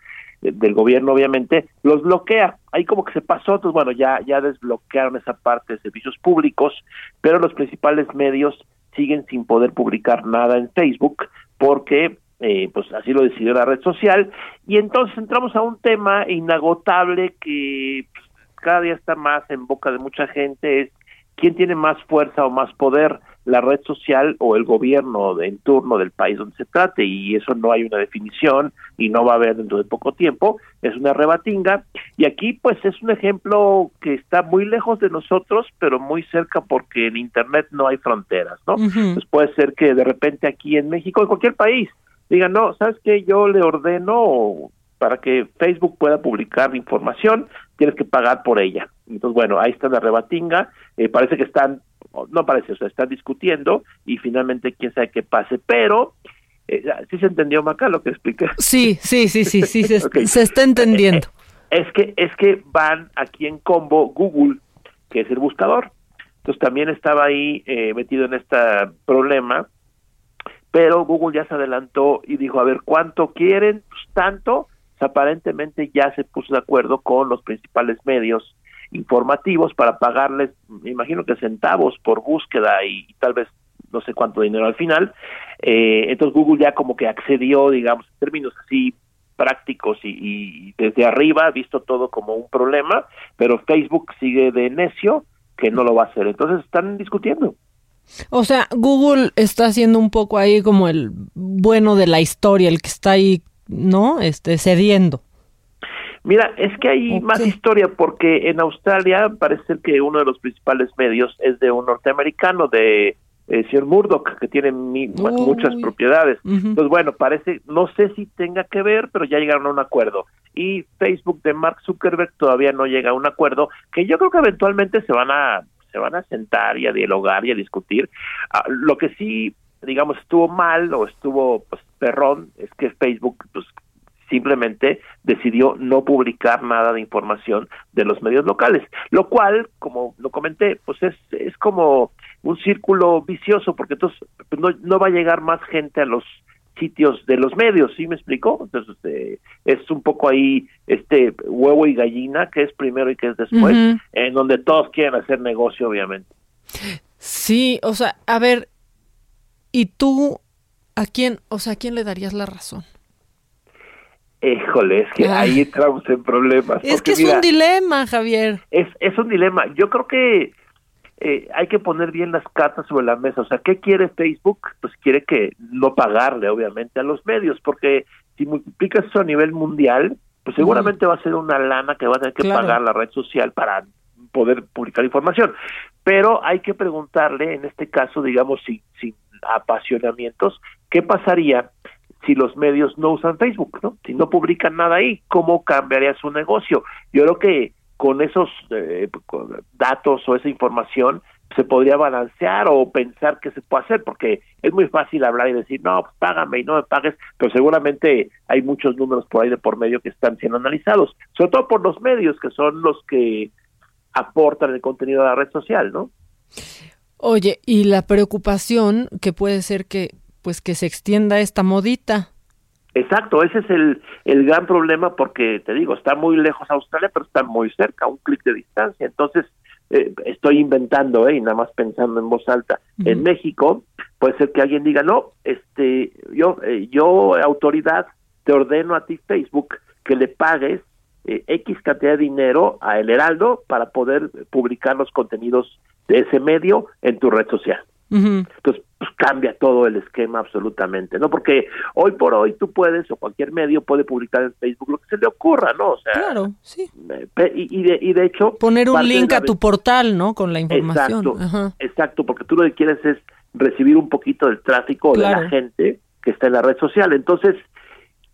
T: del gobierno, obviamente, los bloquea. Ahí como que se pasó, entonces, bueno, ya, ya desbloquearon esa parte de servicios públicos, pero los principales medios siguen sin poder publicar nada en Facebook porque eh, pues así lo decidió la red social y entonces entramos a un tema inagotable que pues, cada día está más en boca de mucha gente es quién tiene más fuerza o más poder la red social o el gobierno de en turno del país donde se trate y eso no hay una definición y no va a haber dentro de poco tiempo es una rebatinga. Y aquí pues es un ejemplo que está muy lejos de nosotros pero muy cerca porque en internet no hay fronteras no pues puede ser que de repente aquí en México en cualquier país digan no sabes qué yo le ordeno para que Facebook pueda publicar información tienes que pagar por ella. Entonces bueno ahí está la rebatinga. Eh, parece que están no parece o sea están discutiendo y finalmente quién sabe qué pase pero eh, sí se entendió Maca lo que expliqué
C: Sí, sí, sí, sí, sí, se, está entendiendo.
T: es que es que van aquí en combo Google que es el buscador. Entonces también estaba ahí eh, metido en este problema pero Google ya se adelantó y dijo a ver cuánto quieren pues tanto aparentemente ya se puso de acuerdo con los principales medios informativos para pagarles me imagino que centavos por búsqueda y, tal vez no sé cuánto dinero al final eh, entonces Google ya como que accedió digamos en términos así prácticos y, y desde arriba visto todo como un problema, pero Facebook sigue de necio que no lo va a hacer. Entonces están discutiendo.
C: O sea, Google está haciendo un poco ahí como el bueno de la historia, el que está ahí, ¿no? Este, cediendo.
T: Mira, es que hay más historia porque en Australia parece que uno de los principales medios es de un norteamericano, de eh, señor Murdoch, que tiene mi- muchas propiedades. Entonces, bueno, parece, no sé si tenga que ver, pero ya llegaron a un acuerdo. Y Facebook de Mark Zuckerberg todavía no llega a un acuerdo, que yo creo que eventualmente se van a se van a sentar y a dialogar y a discutir. Ah, lo que sí, digamos, estuvo mal o estuvo pues perrón es que Facebook pues simplemente decidió no publicar nada de información de los medios locales, lo cual, como lo comenté, pues es, es como un círculo vicioso, porque entonces pues, no, no va a llegar más gente a los sitios de los medios, ¿sí me explico? Entonces eh, es un poco ahí este huevo y gallina, que es primero y que es después, en donde todos quieren hacer negocio, obviamente.
C: Sí, o sea, a ver, ¿y tú a quién, o sea, a quién le darías la razón?
T: Híjole, es que
C: Ay.
T: ahí entramos en problemas.
C: Es que es
T: mira,
C: un dilema, Javier.
T: es, es un dilema. Yo creo que eh, hay que poner bien las cartas sobre la mesa. O sea, ¿qué quiere Facebook? Pues quiere que no pagarle, obviamente, a los medios, porque si multiplicas eso a nivel mundial, pues seguramente va a ser una lana que va a tener que
C: Claro.
T: pagar la red social para poder publicar información. Pero hay que preguntarle, en este caso, digamos, sin, sin apasionamientos, ¿qué pasaría si los medios no usan Facebook, ¿no? Si no publican nada ahí, ¿cómo cambiaría su negocio? Yo creo que con esos eh, datos o esa información se podría balancear o pensar qué se puede hacer, porque es muy fácil hablar y decir, no, pues págame y no me pagues, pero seguramente hay muchos números por ahí de por medio que están siendo analizados, sobre todo por los medios, que son los que aportan el contenido de la red social, ¿no?
C: Oye, y la preocupación que puede ser que, pues, que se extienda esta modita.
T: Exacto, ese es el, el gran problema porque, te digo, está muy lejos Australia, pero está muy cerca, un clic de distancia. Entonces, eh, estoy inventando, ¿eh? y nada más pensando en voz alta. En México, puede ser que alguien diga, no, este, yo, eh, yo, autoridad, te ordeno a ti, Facebook, que le pagues eh, X cantidad de dinero a El Heraldo para poder publicar los contenidos de ese medio en tu red social. Entonces, pues, cambia todo el esquema absolutamente, ¿no? Porque hoy por hoy tú puedes, o cualquier medio puede publicar en Facebook lo que se le ocurra, ¿no? O sea,
C: Claro, sí.
T: eh, y, y de, y de hecho...
C: Poner un link
T: la
C: a tu portal, ¿no? Con la información.
T: Exacto,
C: Ajá.
T: exacto, porque tú lo que quieres es recibir un poquito del tráfico de la gente que está en la red social. Entonces,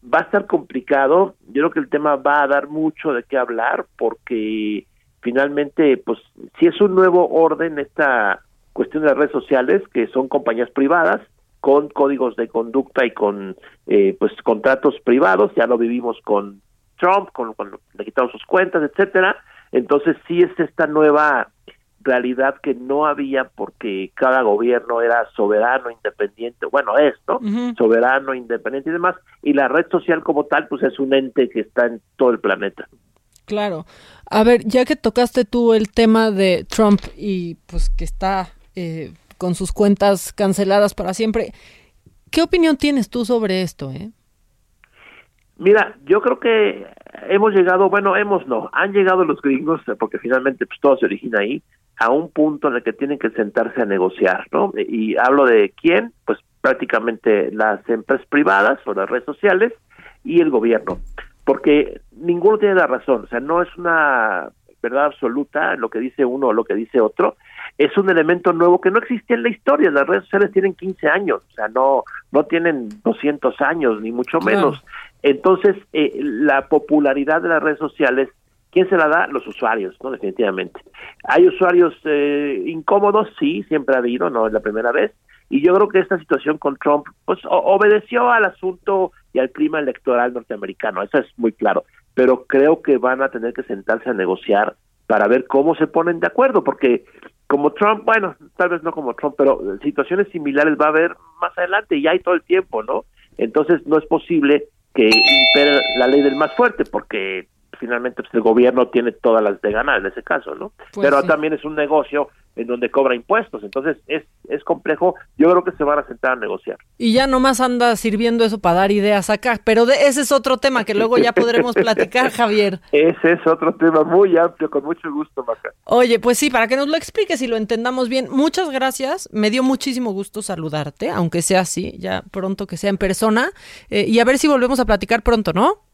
T: va a estar complicado. Yo creo que el tema va a dar mucho de qué hablar porque finalmente, pues, si es un nuevo orden esta cuestión de las redes sociales, que son compañías privadas, con códigos de conducta y con eh, pues contratos privados, ya lo vivimos con Trump, con, con le quitaron sus cuentas, etcétera. Entonces sí es esta nueva realidad que no había porque cada gobierno era soberano, independiente, bueno, es, ¿no? Soberano, independiente y demás, y la red social como tal, pues es un ente que está en todo el planeta.
C: Claro. A ver, ya que tocaste tú el tema de Trump y pues que está eh, con sus cuentas canceladas para siempre, ¿qué opinión tienes tú sobre esto? Eh?
T: Mira, yo creo que hemos llegado, bueno, hemos no, han llegado los gringos, porque finalmente pues todo se origina ahí, a un punto en el que tienen que sentarse a negociar, ¿no? Y hablo de quién, pues prácticamente las empresas privadas o las redes sociales y el gobierno, porque ninguno tiene la razón, o sea, no es una verdad absoluta lo que dice uno o lo que dice otro, es un elemento nuevo que no existía en la historia, las redes sociales tienen 15 años, o sea, no no tienen 200 años ni mucho menos. Entonces, eh, la popularidad de las redes sociales ¿Quién se la da? Los usuarios, ¿no? Definitivamente. ¿Hay usuarios eh, incómodos? Sí, siempre ha habido, no es la primera vez. Y yo creo que esta situación con Trump, pues obedeció al asunto y al clima electoral norteamericano, eso es muy claro. Pero creo que van a tener que sentarse a negociar para ver cómo se ponen de acuerdo, porque como Trump, bueno, tal vez no como Trump, pero situaciones similares va a haber más adelante y hay todo el tiempo, ¿no? Entonces no es posible que impere la ley del más fuerte, porque finalmente pues, el gobierno tiene todas las de ganar en ese caso, ¿no?
C: Pues
T: Pero
C: sí.
T: también es un negocio en donde cobra impuestos, entonces es, es complejo, yo creo que se van a sentar a negociar.
C: Y ya nomás anda sirviendo eso para dar ideas acá, pero de, ese es otro tema que luego ya podremos platicar, Javier.
T: Ese es otro tema muy amplio, con mucho gusto, Maca.
C: Oye, pues sí, para que nos lo expliques y lo entendamos bien, muchas gracias. Me dio muchísimo gusto saludarte, aunque sea así, ya pronto que sea en persona. eh, y a ver si volvemos a platicar pronto, ¿no?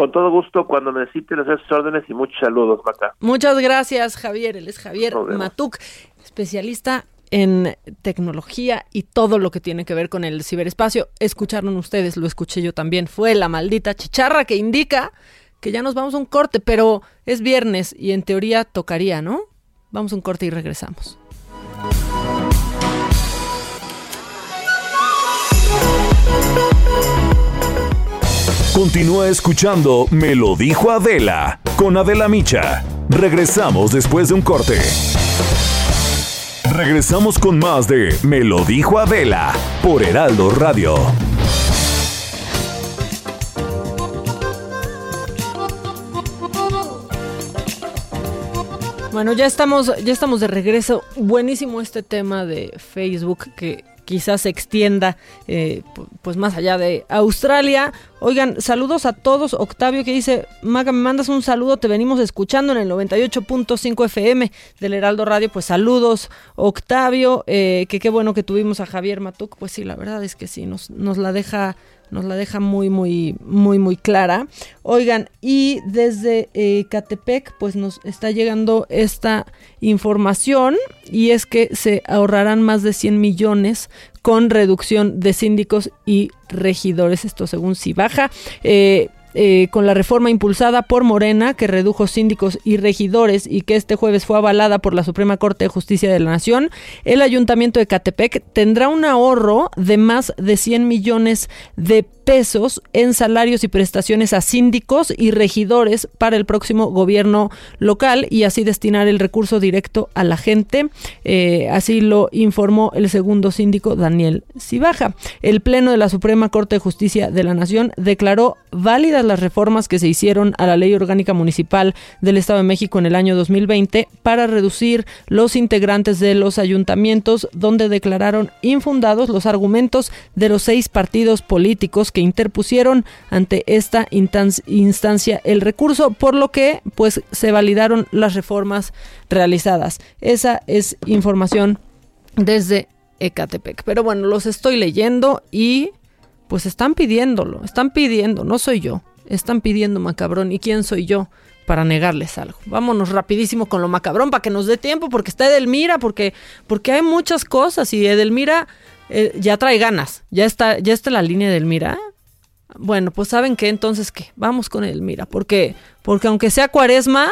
T: Con todo gusto, cuando necesite les doy sus órdenes y muchos saludos, Maca.
C: Muchas gracias, Javier. Él es Javier. Matuk, especialista en tecnología y todo lo que tiene que ver con el ciberespacio. Escucharon ustedes, lo escuché yo también. Fue la maldita chicharra que indica que ya nos vamos a un corte, pero es viernes y en teoría tocaría, ¿no? Vamos a un corte y regresamos.
B: Continúa escuchando Me lo dijo Adela con Adela Micha. Regresamos después de un corte. Regresamos con más de Me lo dijo Adela por Heraldo Radio.
C: Bueno, ya estamos, ya estamos de regreso. Buenísimo este tema de Facebook que quizás se extienda eh, pu- pues más allá de Australia. Oigan, saludos a todos. Octavio que dice, Maga, me mandas un saludo, te venimos escuchando en el 98.5 FM del Heraldo Radio. Pues saludos, Octavio, eh, que qué bueno que tuvimos a Javier Matuk. Pues sí, la verdad es que sí, nos, nos la deja nos la deja muy, muy, muy, muy clara. Oigan, y desde eh, Catepec, pues nos está llegando esta información y es que se ahorrarán más de 100 millones con reducción de síndicos y regidores, esto según Cibaja. Eh, eh, con la reforma impulsada por Morena, que redujo síndicos y regidores y que este jueves fue avalada por la Suprema Corte de Justicia de la Nación, el Ayuntamiento de Catepec tendrá un ahorro de más de 100 millones de pesos en salarios y prestaciones a síndicos y regidores para el próximo gobierno local y así destinar el recurso directo a la gente. Eh, así lo informó el segundo síndico Daniel Cibaja. El Pleno de la Suprema Corte de Justicia de la Nación declaró válidas las reformas que se hicieron a la Ley Orgánica Municipal del Estado de México en el año 2020 para reducir los integrantes de los ayuntamientos, donde declararon infundados los argumentos de los seis partidos políticos que interpusieron ante esta instan- instancia el recurso, por lo que pues se validaron las reformas realizadas. Esa es información desde Ecatepec. Pero bueno, los estoy leyendo y pues están pidiéndolo, están pidiendo, no soy yo, están pidiendo macabrón. ¿Y quién soy yo para negarles algo? Vámonos rapidísimo con lo macabrón para que nos dé tiempo, porque está Edelmira, porque, porque hay muchas cosas y Edelmira eh, ya trae ganas, ya está, ya está la línea de Edelmira. Bueno, pues saben qué, entonces qué, vamos con Edelmira, porque, porque aunque sea cuaresma,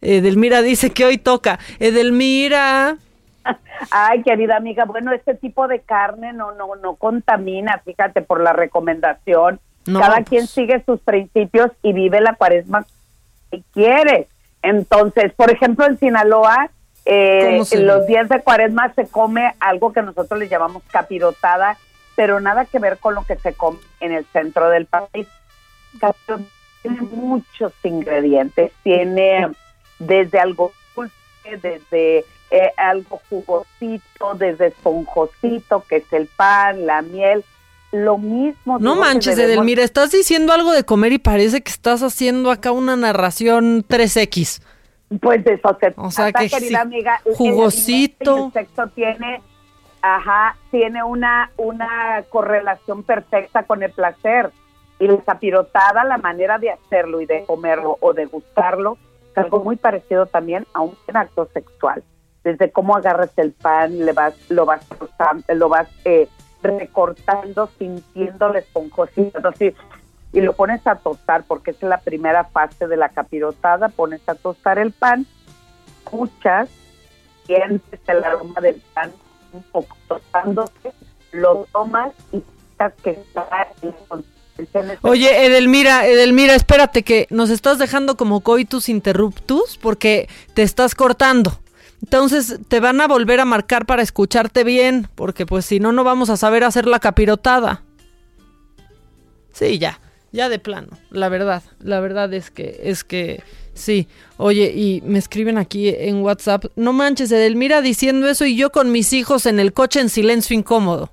C: Edelmira dice que hoy toca. Edelmira.
U: Ay, querida amiga, bueno, este tipo de carne no, no, no contamina, fíjate, por la recomendación.
C: No,
U: Cada
C: pues.
U: quien sigue sus principios y vive la cuaresma si quiere. Entonces, por ejemplo, en Sinaloa, eh,
C: ¿Cómo se
U: en los días de cuaresma se come algo que nosotros le llamamos capirotada, pero nada que ver con lo que se come en el centro del país. Capirotada tiene muchos ingredientes, tiene desde algo dulce, desde eh, algo jugosito, desde esponjosito, que es el pan, la miel, lo mismo.
C: No manches,
U: debemos-
C: Edelmira, estás diciendo algo de comer y parece que estás haciendo acá una narración 3X.
U: Pues de eso se
C: O sea, que
U: querida amiga. el- el
C: jugosito.
U: y El sexo tiene, ajá, tiene una, una correlación perfecta con el placer. Y la capirotada, la manera de hacerlo y de comerlo o de gustarlo, es algo muy parecido también a un acto sexual. Desde cómo agarras el pan, le vas, lo vas, lo vas eh, recortando, sintiendo la esponjosita, así, y lo pones a tostar porque es la primera fase de la capirotada, pones a tostar el pan, escuchas, sientes el aroma del pan un poco tostándose, lo tomas y piensas que está en
C: Oye, Edelmira, Edelmira, espérate que nos estás dejando como coitus interruptus porque te estás cortando. Entonces te van a volver a marcar para escucharte bien, porque pues si no, no vamos a saber hacer la capirotada. Sí, ya, ya de plano, la verdad, la verdad es que, es que, sí. Oye, y me escriben aquí en WhatsApp, no manches, Edelmira diciendo eso y yo con mis hijos en el coche en silencio incómodo.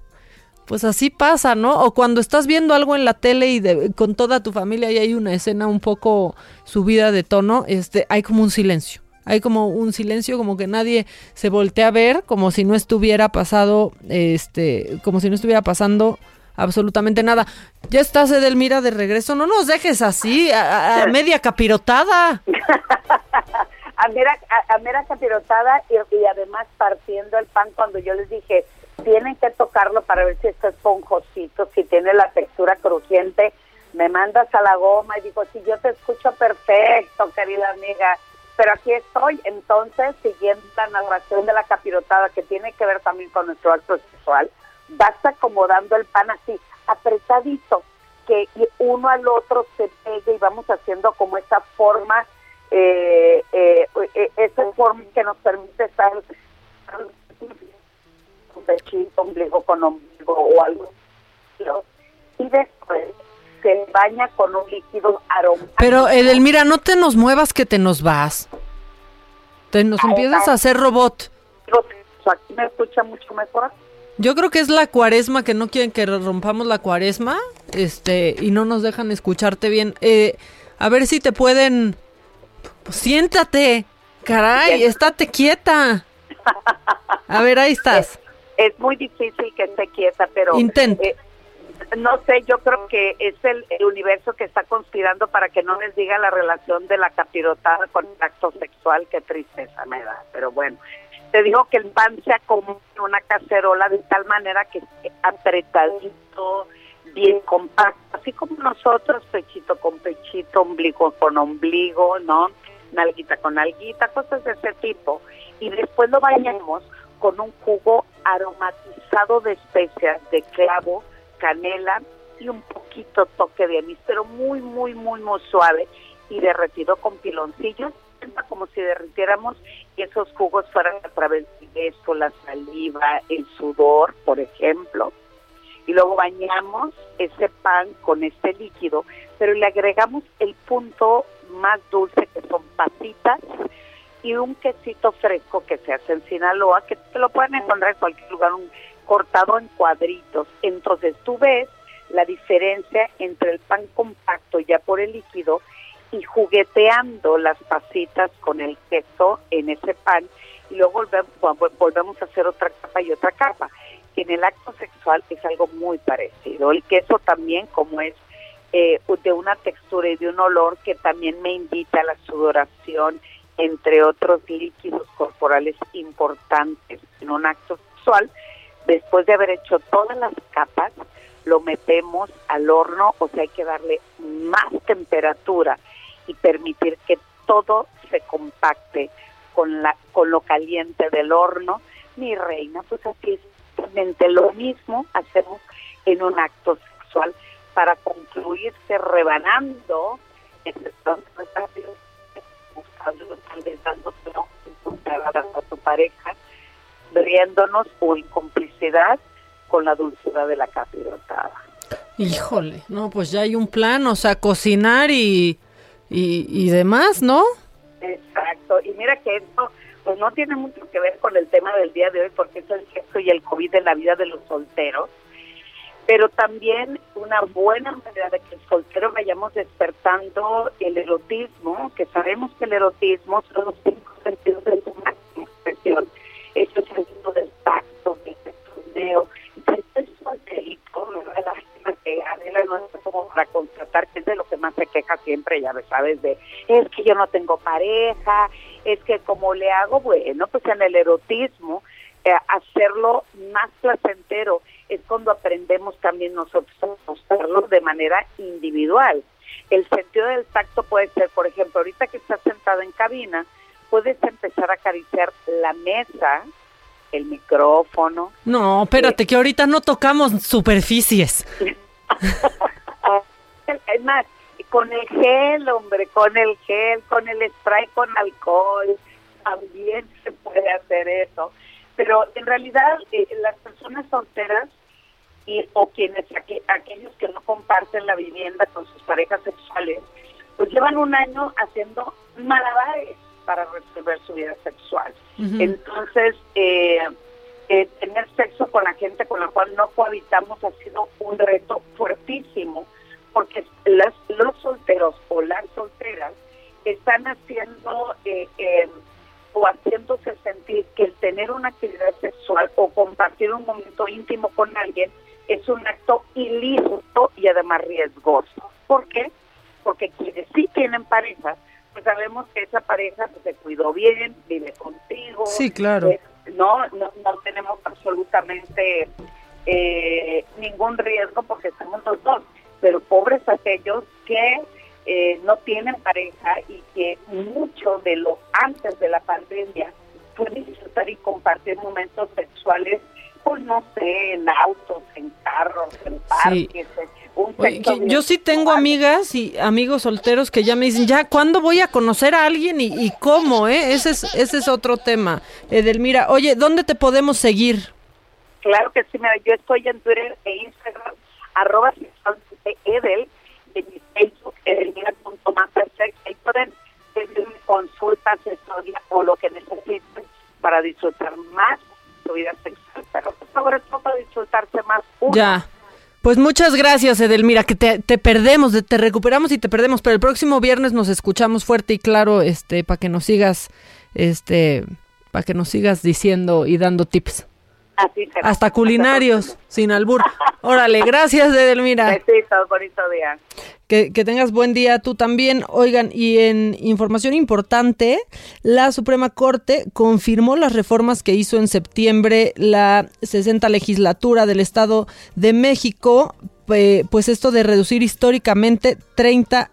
C: Pues así pasa, ¿no? O cuando estás viendo algo en la tele y de- con toda tu familia y hay una escena un poco subida de tono, este, hay como un silencio. Hay como un silencio, como que nadie se voltea a ver, como si no estuviera pasado, este, como si no estuviera pasando absolutamente nada. Ya estás, Edelmira, de regreso. No nos dejes así, a, media capirotada.
U: a mera, a, a mera capirotada y, y además partiendo el pan cuando yo les dije tienen que tocarlo para ver si está esponjosito, si tiene la textura crujiente, me mandas a la goma y digo, si yo te escucho perfecto, querida amiga, pero aquí estoy, entonces, siguiendo la narración de la capirotada que tiene que ver también con nuestro acto sexual, vas acomodando el pan así, apretadito, que uno al otro se pegue y vamos haciendo como esa forma, eh, eh, eh, esa forma que nos permite estar un pechito, ombligo con ombligo o algo. Y después se baña con un líquido aromático.
C: Pero, Edelmira, no te nos muevas que te nos vas. Te nos empiezas a hacer robot.
U: Aquí me escucha mucho mejor.
C: Yo creo que es la cuaresma, que no quieren que rompamos la cuaresma, este, y no nos dejan escucharte bien. Eh, a ver si te pueden... Pues, siéntate, caray, estate quieta. A ver, ahí estás.
U: Es muy difícil que esté quieta, pero...
C: Intenta.
U: eh, no sé, yo creo que es el, el universo que está conspirando para que no les diga la relación de la capirotada con el acto sexual, qué tristeza me da, pero bueno. Te digo que el pan se acomoda en una cacerola de tal manera que esté apretadito, bien compacto, así como nosotros, pechito con pechito, ombligo con ombligo, ¿no? Nalguita con nalguita, cosas de ese tipo. Y después lo bañamos con un jugo aromatizado de especias, de clavo, canela y un poquito toque de anís, pero muy, muy, muy, muy suave y derretido con piloncillos, como si derritiéramos y esos jugos fueran a través del beso, la saliva, el sudor, por ejemplo. Y luego bañamos ese pan con este líquido, pero le agregamos el punto más dulce que son pasitas y un quesito fresco que se hace en Sinaloa, que te lo pueden encontrar en cualquier lugar, un cortado en cuadritos. Entonces tú ves la diferencia entre el pan compacto ya por el líquido y jugueteando las pasitas con el queso en ese pan y luego volvemos, volvemos a hacer otra capa y otra capa. En el acto sexual es algo muy parecido. El queso también como es eh, de una textura y de un olor que también me invita a la sudoración, entre otros líquidos corporales importantes en un acto sexual, después de haber hecho todas las capas, lo metemos al horno, o sea, hay que darle más temperatura y permitir que todo se compacte con, la, con lo caliente del horno mi reina, pues así es lo mismo hacemos en un acto sexual para concluirse rebanando a tu pareja, riéndonos o en complicidad con la dulzura de la capirotada.
C: Híjole, no, pues ya hay un plan, o sea, cocinar y, y, y demás, ¿no?
U: Exacto, y mira que esto pues no tiene mucho que ver con el tema del día de hoy porque es el sexo y el COVID en la vida de los solteros, pero también una buena manera de que el soltero vayamos despertando el erotismo, que sabemos que el erotismo son los cinco sentidos de su máxima expresión, es el sentido del tacto, del sentido el solterito, lástima que Adela no está como para contratar, que es de lo que más se queja siempre, ya sabes, de es que yo no tengo pareja, es que como le hago, bueno, pues en el erotismo, eh, hacerlo más placentero es cuando aprendemos también nosotros a mostrarlo de manera individual. El sentido del tacto puede ser, por ejemplo, ahorita que estás sentado en cabina, puedes empezar a acariciar la mesa, el micrófono.
C: No, espérate, que ahorita no tocamos superficies.
U: Es más, con el gel, hombre, con el gel, con el spray con alcohol, también se puede hacer eso. Pero en realidad eh, las personas solteras y o quienes aqu- aquellos que no comparten la vivienda con sus parejas sexuales, pues llevan un año haciendo malabares para resolver su vida sexual. Entonces, eh, eh, tener sexo con la gente con la cual no cohabitamos ha sido un reto fuertísimo, porque las, los solteros o las solteras están haciendo eh, eh, o haciéndose sentir que el tener una actividad sexual o compartir un momento íntimo con alguien es un acto ilícito y además riesgoso. ¿Por qué? Porque quienes sí tienen pareja, pues sabemos que esa pareja pues, se cuidó bien, vive contigo.
C: Sí, claro.
U: eh, no, no, no tenemos absolutamente eh, ningún riesgo porque estamos los dos. Pero pobres aquellos que eh, no tienen pareja y que mucho de lo antes de la pandemia pueden disfrutar y compartir momentos sexuales, pues no sé, en autos, en carros, en
C: Sí.
U: parques, en un
C: Oye, yo sí tengo amigas y amigos solteros que ya me dicen, ya, ¿cuándo voy a conocer a alguien y, y cómo? Eh? Ese, es, ese es otro tema. Edelmira, oye, ¿dónde te podemos seguir?
U: Claro que sí, mira, yo estoy en Twitter e Instagram, arroba edel, en mi Facebook, edelmira.mastersex, ahí pueden pedirme consultas, asesoría o lo que necesiten para disfrutar más su vida sexual, pero sobre todo para disfrutarse más uno.
C: Ya. Pues muchas gracias, Edelmira, que te, te perdemos, de- te recuperamos y te perdemos, pero el próximo viernes nos escuchamos fuerte y claro, este, para que nos sigas, este, para que nos sigas diciendo y dando tips.
U: Así será.
C: Hasta culinarios, sin albur. Órale, gracias, Edelmira.
U: Besitos, bonito día.
C: Que, que tengas buen día tú también. Oigan, y en información importante, la Suprema Corte confirmó las reformas que hizo en septiembre la 60 legislatura del Estado de México, eh, pues esto de reducir históricamente 30%.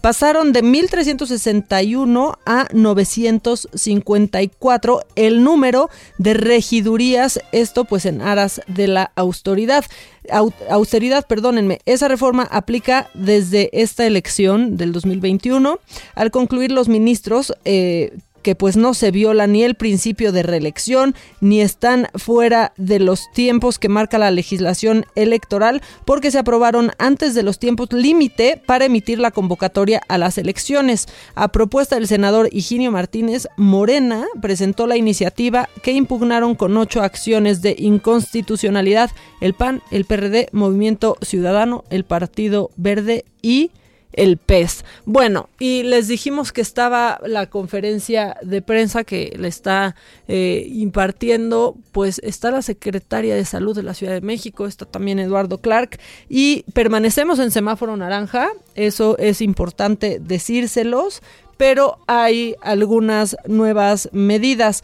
C: Pasaron de 1.361 a 954 el número de regidurías, esto pues en aras de la austeridad. Au- austeridad, perdónenme, esa reforma aplica desde esta elección del 2021. Al concluir los ministros, eh, que pues no se viola ni el principio de reelección, ni están fuera de los tiempos que marca la legislación electoral, porque se aprobaron antes de los tiempos límite para emitir la convocatoria a las elecciones. A propuesta del senador Higinio Martínez, Morena presentó la iniciativa que impugnaron con ocho acciones de inconstitucionalidad el PAN, el PRD, Movimiento Ciudadano, el Partido Verde y el PES. Bueno, y les dijimos que estaba la conferencia de prensa que le está eh, impartiendo, pues está la secretaria de salud de la Ciudad de México, está también Eduardo Clark, y permanecemos en semáforo naranja, eso es importante decírselos, pero hay algunas nuevas medidas.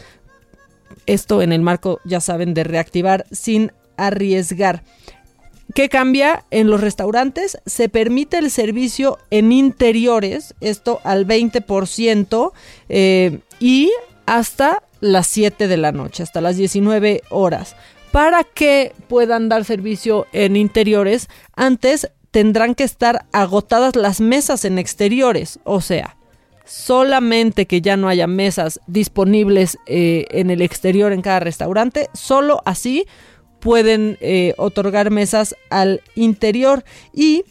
C: Esto en el marco, ya saben, de reactivar sin arriesgar. ¿Qué cambia? En los restaurantes se permite el servicio en interiores, esto al 20%, eh, y hasta las 7 de la noche, hasta las 19 horas. Para que puedan dar servicio en interiores, antes tendrán que estar agotadas las mesas en exteriores, o sea, solamente que ya no haya mesas disponibles eh, en el exterior en cada restaurante, solo así pueden eh, otorgar mesas al interior y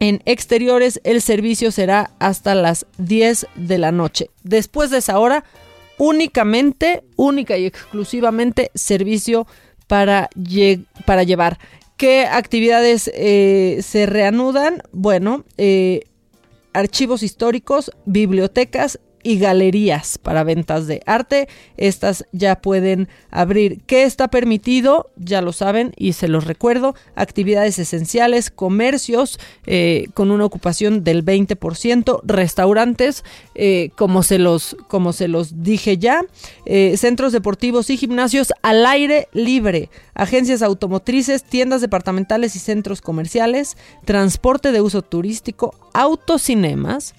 C: en exteriores el servicio será hasta las 10 de la noche. Después de esa hora, únicamente, única y exclusivamente servicio para, para llevar. ¿Qué actividades eh, se reanudan? Bueno, eh, archivos históricos, bibliotecas y galerías para ventas de arte. Estas ya pueden abrir. ¿Qué está permitido? Ya lo saben y se los recuerdo. Actividades esenciales, comercios eh, con una ocupación del 20%, restaurantes, eh, como, se los, como se los dije ya, eh, centros deportivos y gimnasios al aire libre, agencias automotrices, tiendas departamentales y centros comerciales, transporte de uso turístico, autocinemas,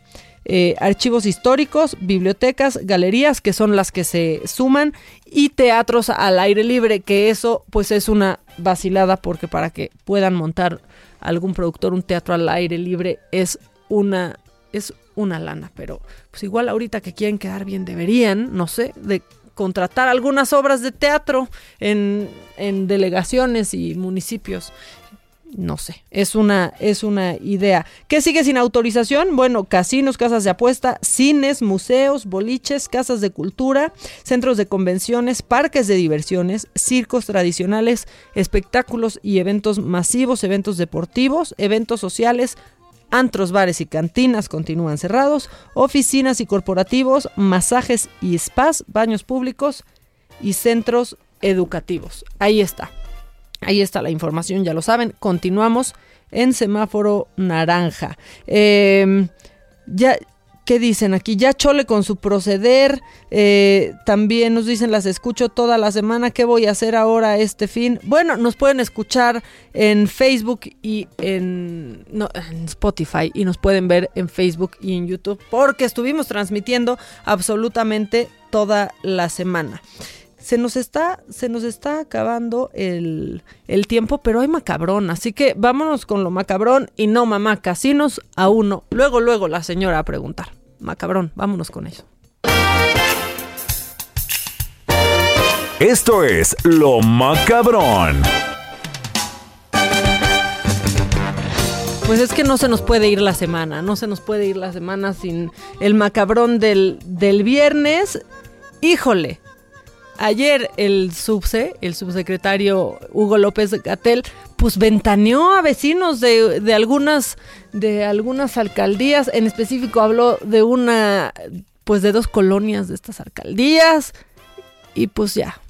C: eh, archivos históricos, bibliotecas, galerías, que son las que se suman, y teatros al aire libre, que eso pues es una vacilada porque para que puedan montar algún productor un teatro al aire libre es una es una lana, pero pues igual ahorita que quieren quedar bien deberían, no sé, de contratar algunas obras de teatro en, en delegaciones y municipios no sé, es una, es una idea. ¿Qué sigue sin autorización? Bueno, casinos, casas de apuesta, cines, museos, boliches, casas de cultura, centros de convenciones, parques de diversiones, circos tradicionales, espectáculos y eventos masivos, eventos deportivos, eventos sociales, antros, bares y cantinas continúan cerrados, oficinas y corporativos, masajes y spas, baños públicos y centros educativos. Ahí está. Ahí está la información, ya lo saben. Continuamos en semáforo naranja. Eh, ya, ¿qué dicen aquí? Ya Chole con su proceder. eh, también nos dicen, las escucho toda la semana. ¿Qué voy a hacer ahora este fin? Bueno, nos pueden escuchar en Facebook y en Spotify. Y nos pueden ver en Facebook y en YouTube. Porque estuvimos transmitiendo absolutamente toda la semana se nos está, se nos está acabando el, el tiempo, pero hay macabrón, así que vámonos con lo macabrón y no mamá, casinos a uno. Luego, luego la señora a preguntar. Macabrón, vámonos con eso.
B: Esto es Lo Macabrón.
C: Pues es que no se nos puede ir la semana, no se nos puede ir la semana sin el macabrón del, del viernes. Híjole, ayer el subse, el subsecretario Hugo López Gatel, pues ventaneó a vecinos de, de algunas de algunas alcaldías, en específico habló de una pues de dos colonias de estas alcaldías y pues ya.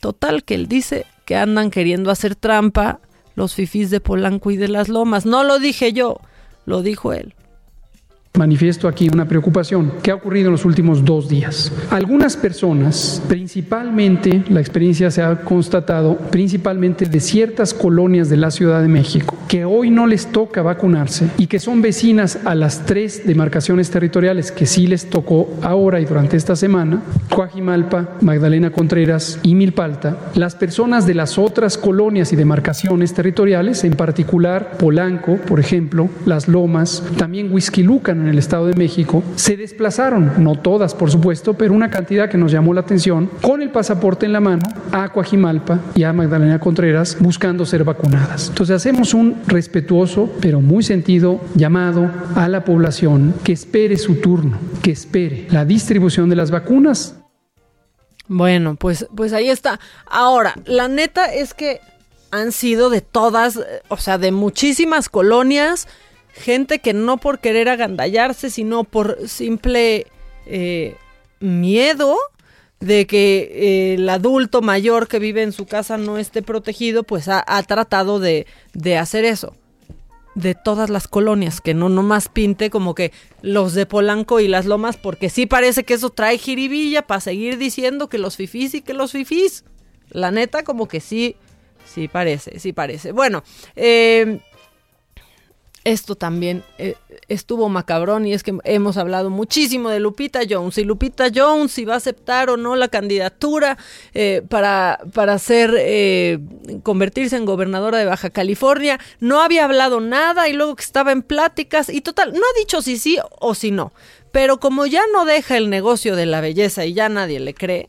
C: Total que él dice que andan queriendo hacer trampa los fifís de Polanco y de las Lomas. No lo dije yo, lo dijo él.
V: Manifiesto aquí una preocupación que ha ocurrido en los últimos dos días. Algunas personas, principalmente, la experiencia se ha constatado, principalmente de ciertas colonias de la Ciudad de México, que hoy no les toca vacunarse y que son vecinas a las tres demarcaciones territoriales que sí les tocó ahora y durante esta semana, Coajimalpa, Magdalena Contreras y Milpalta, las personas de las otras colonias y demarcaciones territoriales, en particular Polanco, por ejemplo, Las Lomas, también Huizquilucan en el Estado de México, se desplazaron, no todas por supuesto, pero una cantidad que nos llamó la atención, con el pasaporte en la mano a Coajimalpa y a Magdalena Contreras buscando ser vacunadas. Entonces hacemos un respetuoso, pero muy sentido llamado a la población que espere su turno, que espere la distribución de las vacunas
C: Bueno, pues, pues ahí está. Ahora, la neta es que han sido de todas, eh, o sea, de muchísimas colonias, gente que no por querer agandallarse, sino por simple eh, miedo de que eh, el adulto mayor que vive en su casa no esté protegido, pues ha, tratado de, de hacer eso de todas las colonias, que no nomás pinte como que los de Polanco y las Lomas, porque sí parece que eso trae jiribilla para seguir diciendo que los fifís y que los fifís. La neta, como que sí, sí parece, sí parece. Bueno, eh, esto también eh, estuvo macabrón y es que hemos hablado muchísimo de Lupita Jones y Lupita Jones si va a aceptar o no la candidatura eh, para, para ser, eh, convertirse en gobernadora de Baja California. No había hablado nada y luego que estaba en pláticas y total, no ha dicho si sí o si no. Pero como ya no deja el negocio de la belleza y ya nadie le cree,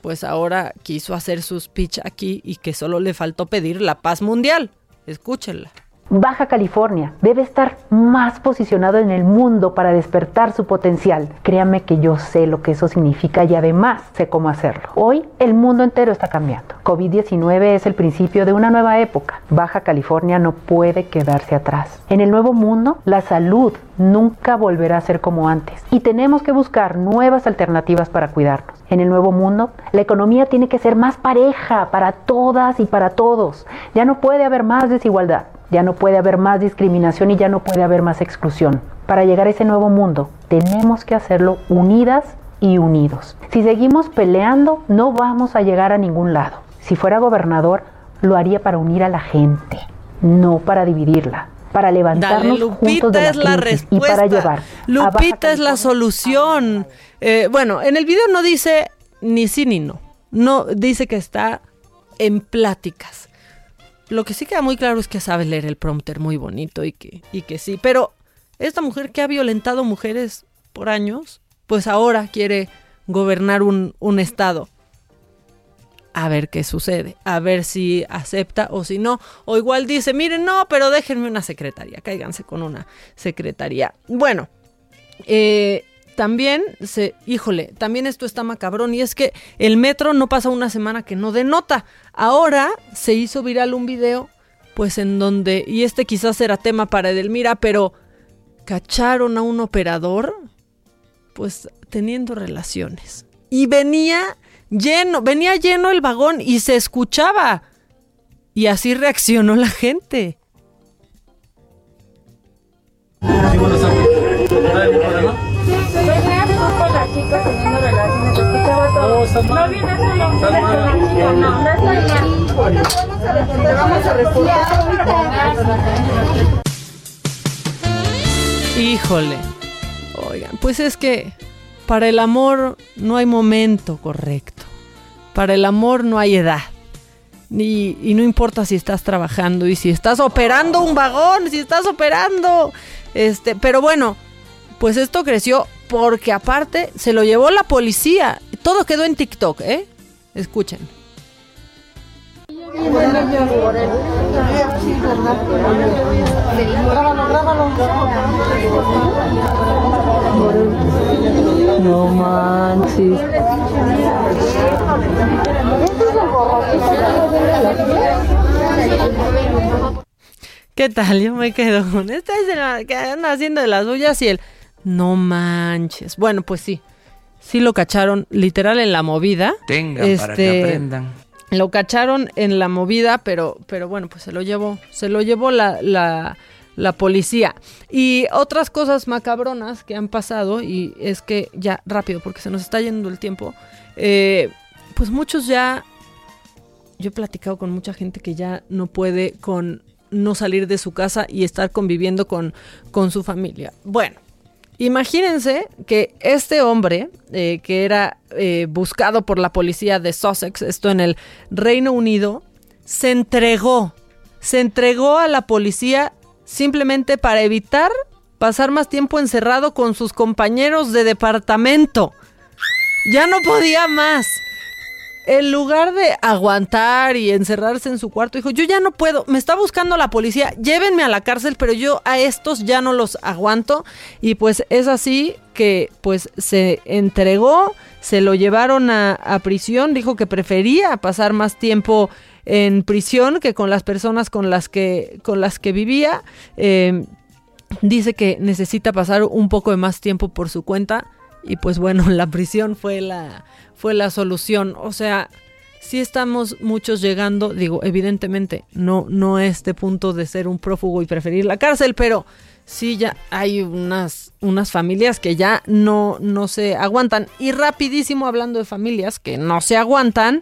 C: pues ahora quiso hacer su speech aquí y que solo le faltó pedir la paz mundial. Escúchenla.
W: Baja California debe estar más posicionado en el mundo para despertar su potencial. Créame que yo sé lo que eso significa y además sé cómo hacerlo. Hoy el mundo entero está cambiando. COVID-19 es el principio de una nueva época. Baja California no puede quedarse atrás. En el nuevo mundo, la salud nunca volverá a ser como antes y tenemos que buscar nuevas alternativas para cuidarnos. En el nuevo mundo, la economía tiene que ser más pareja para todas y para todos. Ya no puede haber más desigualdad. Ya no puede haber más discriminación y ya no puede haber más exclusión. Para llegar a ese nuevo mundo, tenemos que hacerlo unidas y unidos. Si seguimos peleando, no vamos a llegar a ningún lado. Si fuera gobernador, lo haría para unir a la gente, no para dividirla. Para levantarnos
C: Dale,
W: juntos de
C: Lupita
W: la
C: es la
W: crisis y
C: respuesta.
W: para llevar.
C: Lupita es la solución. Eh, bueno, en el video no dice ni sí ni no. No dice que está en pláticas. Lo que sí queda muy claro es que sabe leer el prompter muy bonito y que, y que sí. Pero esta mujer que ha violentado mujeres por años, pues ahora quiere gobernar un, un estado. A ver qué sucede, a ver si acepta o si no. O igual dice, miren, no, pero déjenme una secretaría, cáiganse con una secretaría. Bueno, eh, también se, híjole, también esto está macabrón y es que el metro no pasa una semana que no denota. Ahora se hizo viral un video, pues en donde, y este quizás era tema para Edelmira, pero cacharon a un operador, pues teniendo relaciones. Y venía lleno, venía lleno el vagón y se escuchaba. Y así reaccionó la gente.
S: No viene solo, no, vamos a
C: Híjole. Oigan, pues es que para el amor no hay momento correcto. Para el amor no hay edad. Y, y no importa si estás trabajando y si estás operando un vagón, si estás operando. Este, pero bueno, pues esto creció porque aparte se lo llevó la policía. Todo quedó en TikTok, ¿eh? Escuchen.
S: No manches.
C: ¿Qué tal? Yo me quedo con esta es de la que anda haciendo de las suyas y el no manches. Bueno, pues sí. Sí lo cacharon literal en la movida.
G: Tengan para que
C: Este,
G: aprendan.
C: Lo cacharon en la movida, pero, pero bueno, pues se lo llevó, se lo llevó la, la, la policía. Y otras cosas macabronas que han pasado, y es que ya rápido, porque se nos está yendo el tiempo, eh, pues muchos ya, yo he platicado con mucha gente que ya no puede con no salir de su casa y estar conviviendo con, con su familia. Bueno, Imagínense que este hombre, eh, que era eh, buscado por la policía de Sussex, esto en el Reino Unido, se entregó, se entregó a la policía simplemente para evitar pasar más tiempo encerrado con sus compañeros de departamento. Ya no podía más. En lugar de aguantar y encerrarse en su cuarto, dijo, yo ya no puedo, me está buscando la policía, llévenme a la cárcel, pero yo a estos ya no los aguanto. Y pues es así que pues se entregó, se lo llevaron a, prisión, dijo que prefería pasar más tiempo en prisión que con las personas con las que, con las que vivía. Eh, dice que necesita pasar un poco de más tiempo por su cuenta y pues bueno, la prisión fue la, fue la solución. O sea, sí estamos muchos llegando, digo, evidentemente no, no a este punto de ser un prófugo y preferir la cárcel, pero sí ya hay unas, unas familias que ya no, no se aguantan. Y rapidísimo hablando de familias que no se aguantan,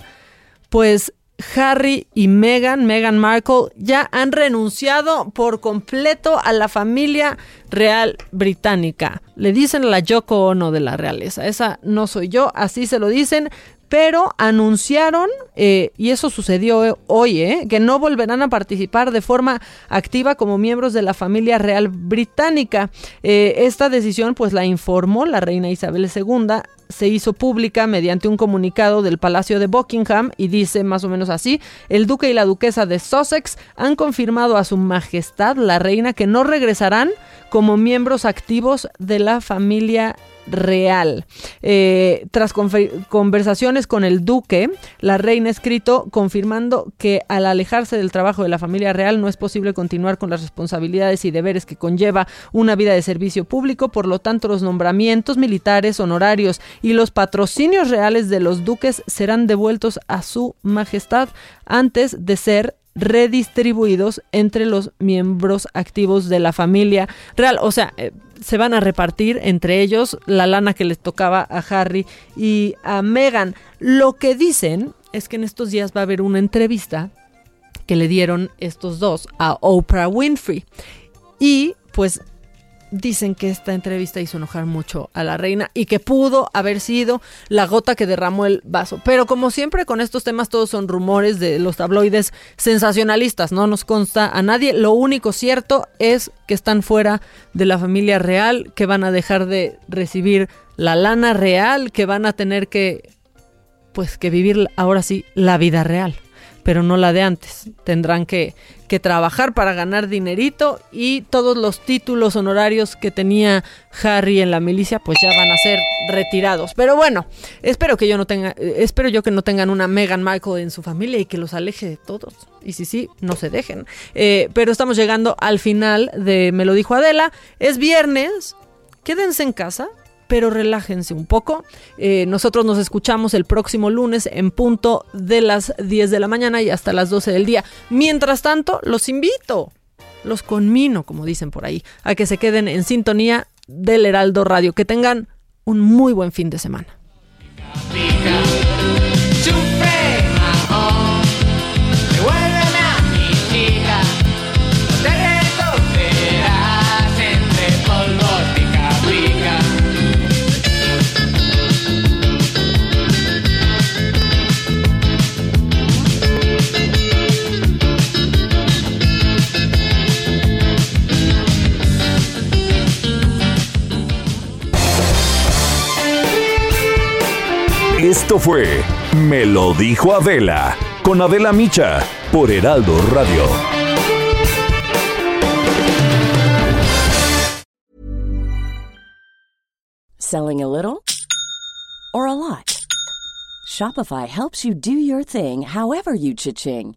C: pues Harry y Meghan, Meghan Markle, ya han renunciado por completo a la familia real británica. Le dicen la Yoko Ono de la realeza. Esa no soy yo, así se lo dicen. Pero anunciaron, eh, y eso sucedió hoy, eh, que no volverán a participar de forma activa como miembros de la familia real británica. Eh, esta decisión pues la informó la reina Isabel II se hizo pública mediante un comunicado del Palacio de Buckingham y dice más o menos así, el duque y la duquesa de Sussex han confirmado a su majestad la reina que no regresarán como miembros activos de la familia real. Eh, tras conversaciones con el duque, la reina escrito confirmando que al alejarse del trabajo de la familia real no es posible continuar con las responsabilidades y deberes que conlleva una vida de servicio público, por lo tanto los nombramientos militares, honorarios y los patrocinios reales de los duques serán devueltos a su majestad antes de ser redistribuidos entre los miembros activos de la familia real. O sea, eh, se van a repartir entre ellos la lana que les tocaba a Harry y a Meghan. Lo que dicen es que en estos días va a haber una entrevista que le dieron estos dos a Oprah Winfrey. Y pues dicen que esta entrevista hizo enojar mucho a la reina y que pudo haber sido la gota que derramó el vaso. Pero como siempre con estos temas todos son rumores de los tabloides sensacionalistas, no nos consta a nadie. Lo único cierto es que están fuera de la familia real, que van a dejar de recibir la lana real, que van a tener que pues que vivir ahora sí la vida real pero no la de antes. Tendrán que, que, trabajar para ganar dinerito y todos los títulos honorarios que tenía Harry en la milicia pues ya van a ser retirados. Pero bueno, espero que yo no tenga, espero yo que no tengan una Meghan Markle en su familia y que los aleje de todos. Y si sí, no se dejen. Eh, pero estamos llegando al final de Me lo dijo Adela. Es viernes. Quédense en casa pero relájense un poco. Eh, nosotros nos escuchamos el próximo lunes en punto de las 10 de la mañana y hasta las 12 del día. Mientras tanto, los invito, los conmino, como dicen por ahí, a que se queden en sintonía del Heraldo Radio. Que tengan un muy buen fin de semana.
B: Esto fue Me lo dijo Adela con Adela Micha por Heraldo Radio.
A: Selling a little or a lot? Shopify helps you do your thing however you cha-ching.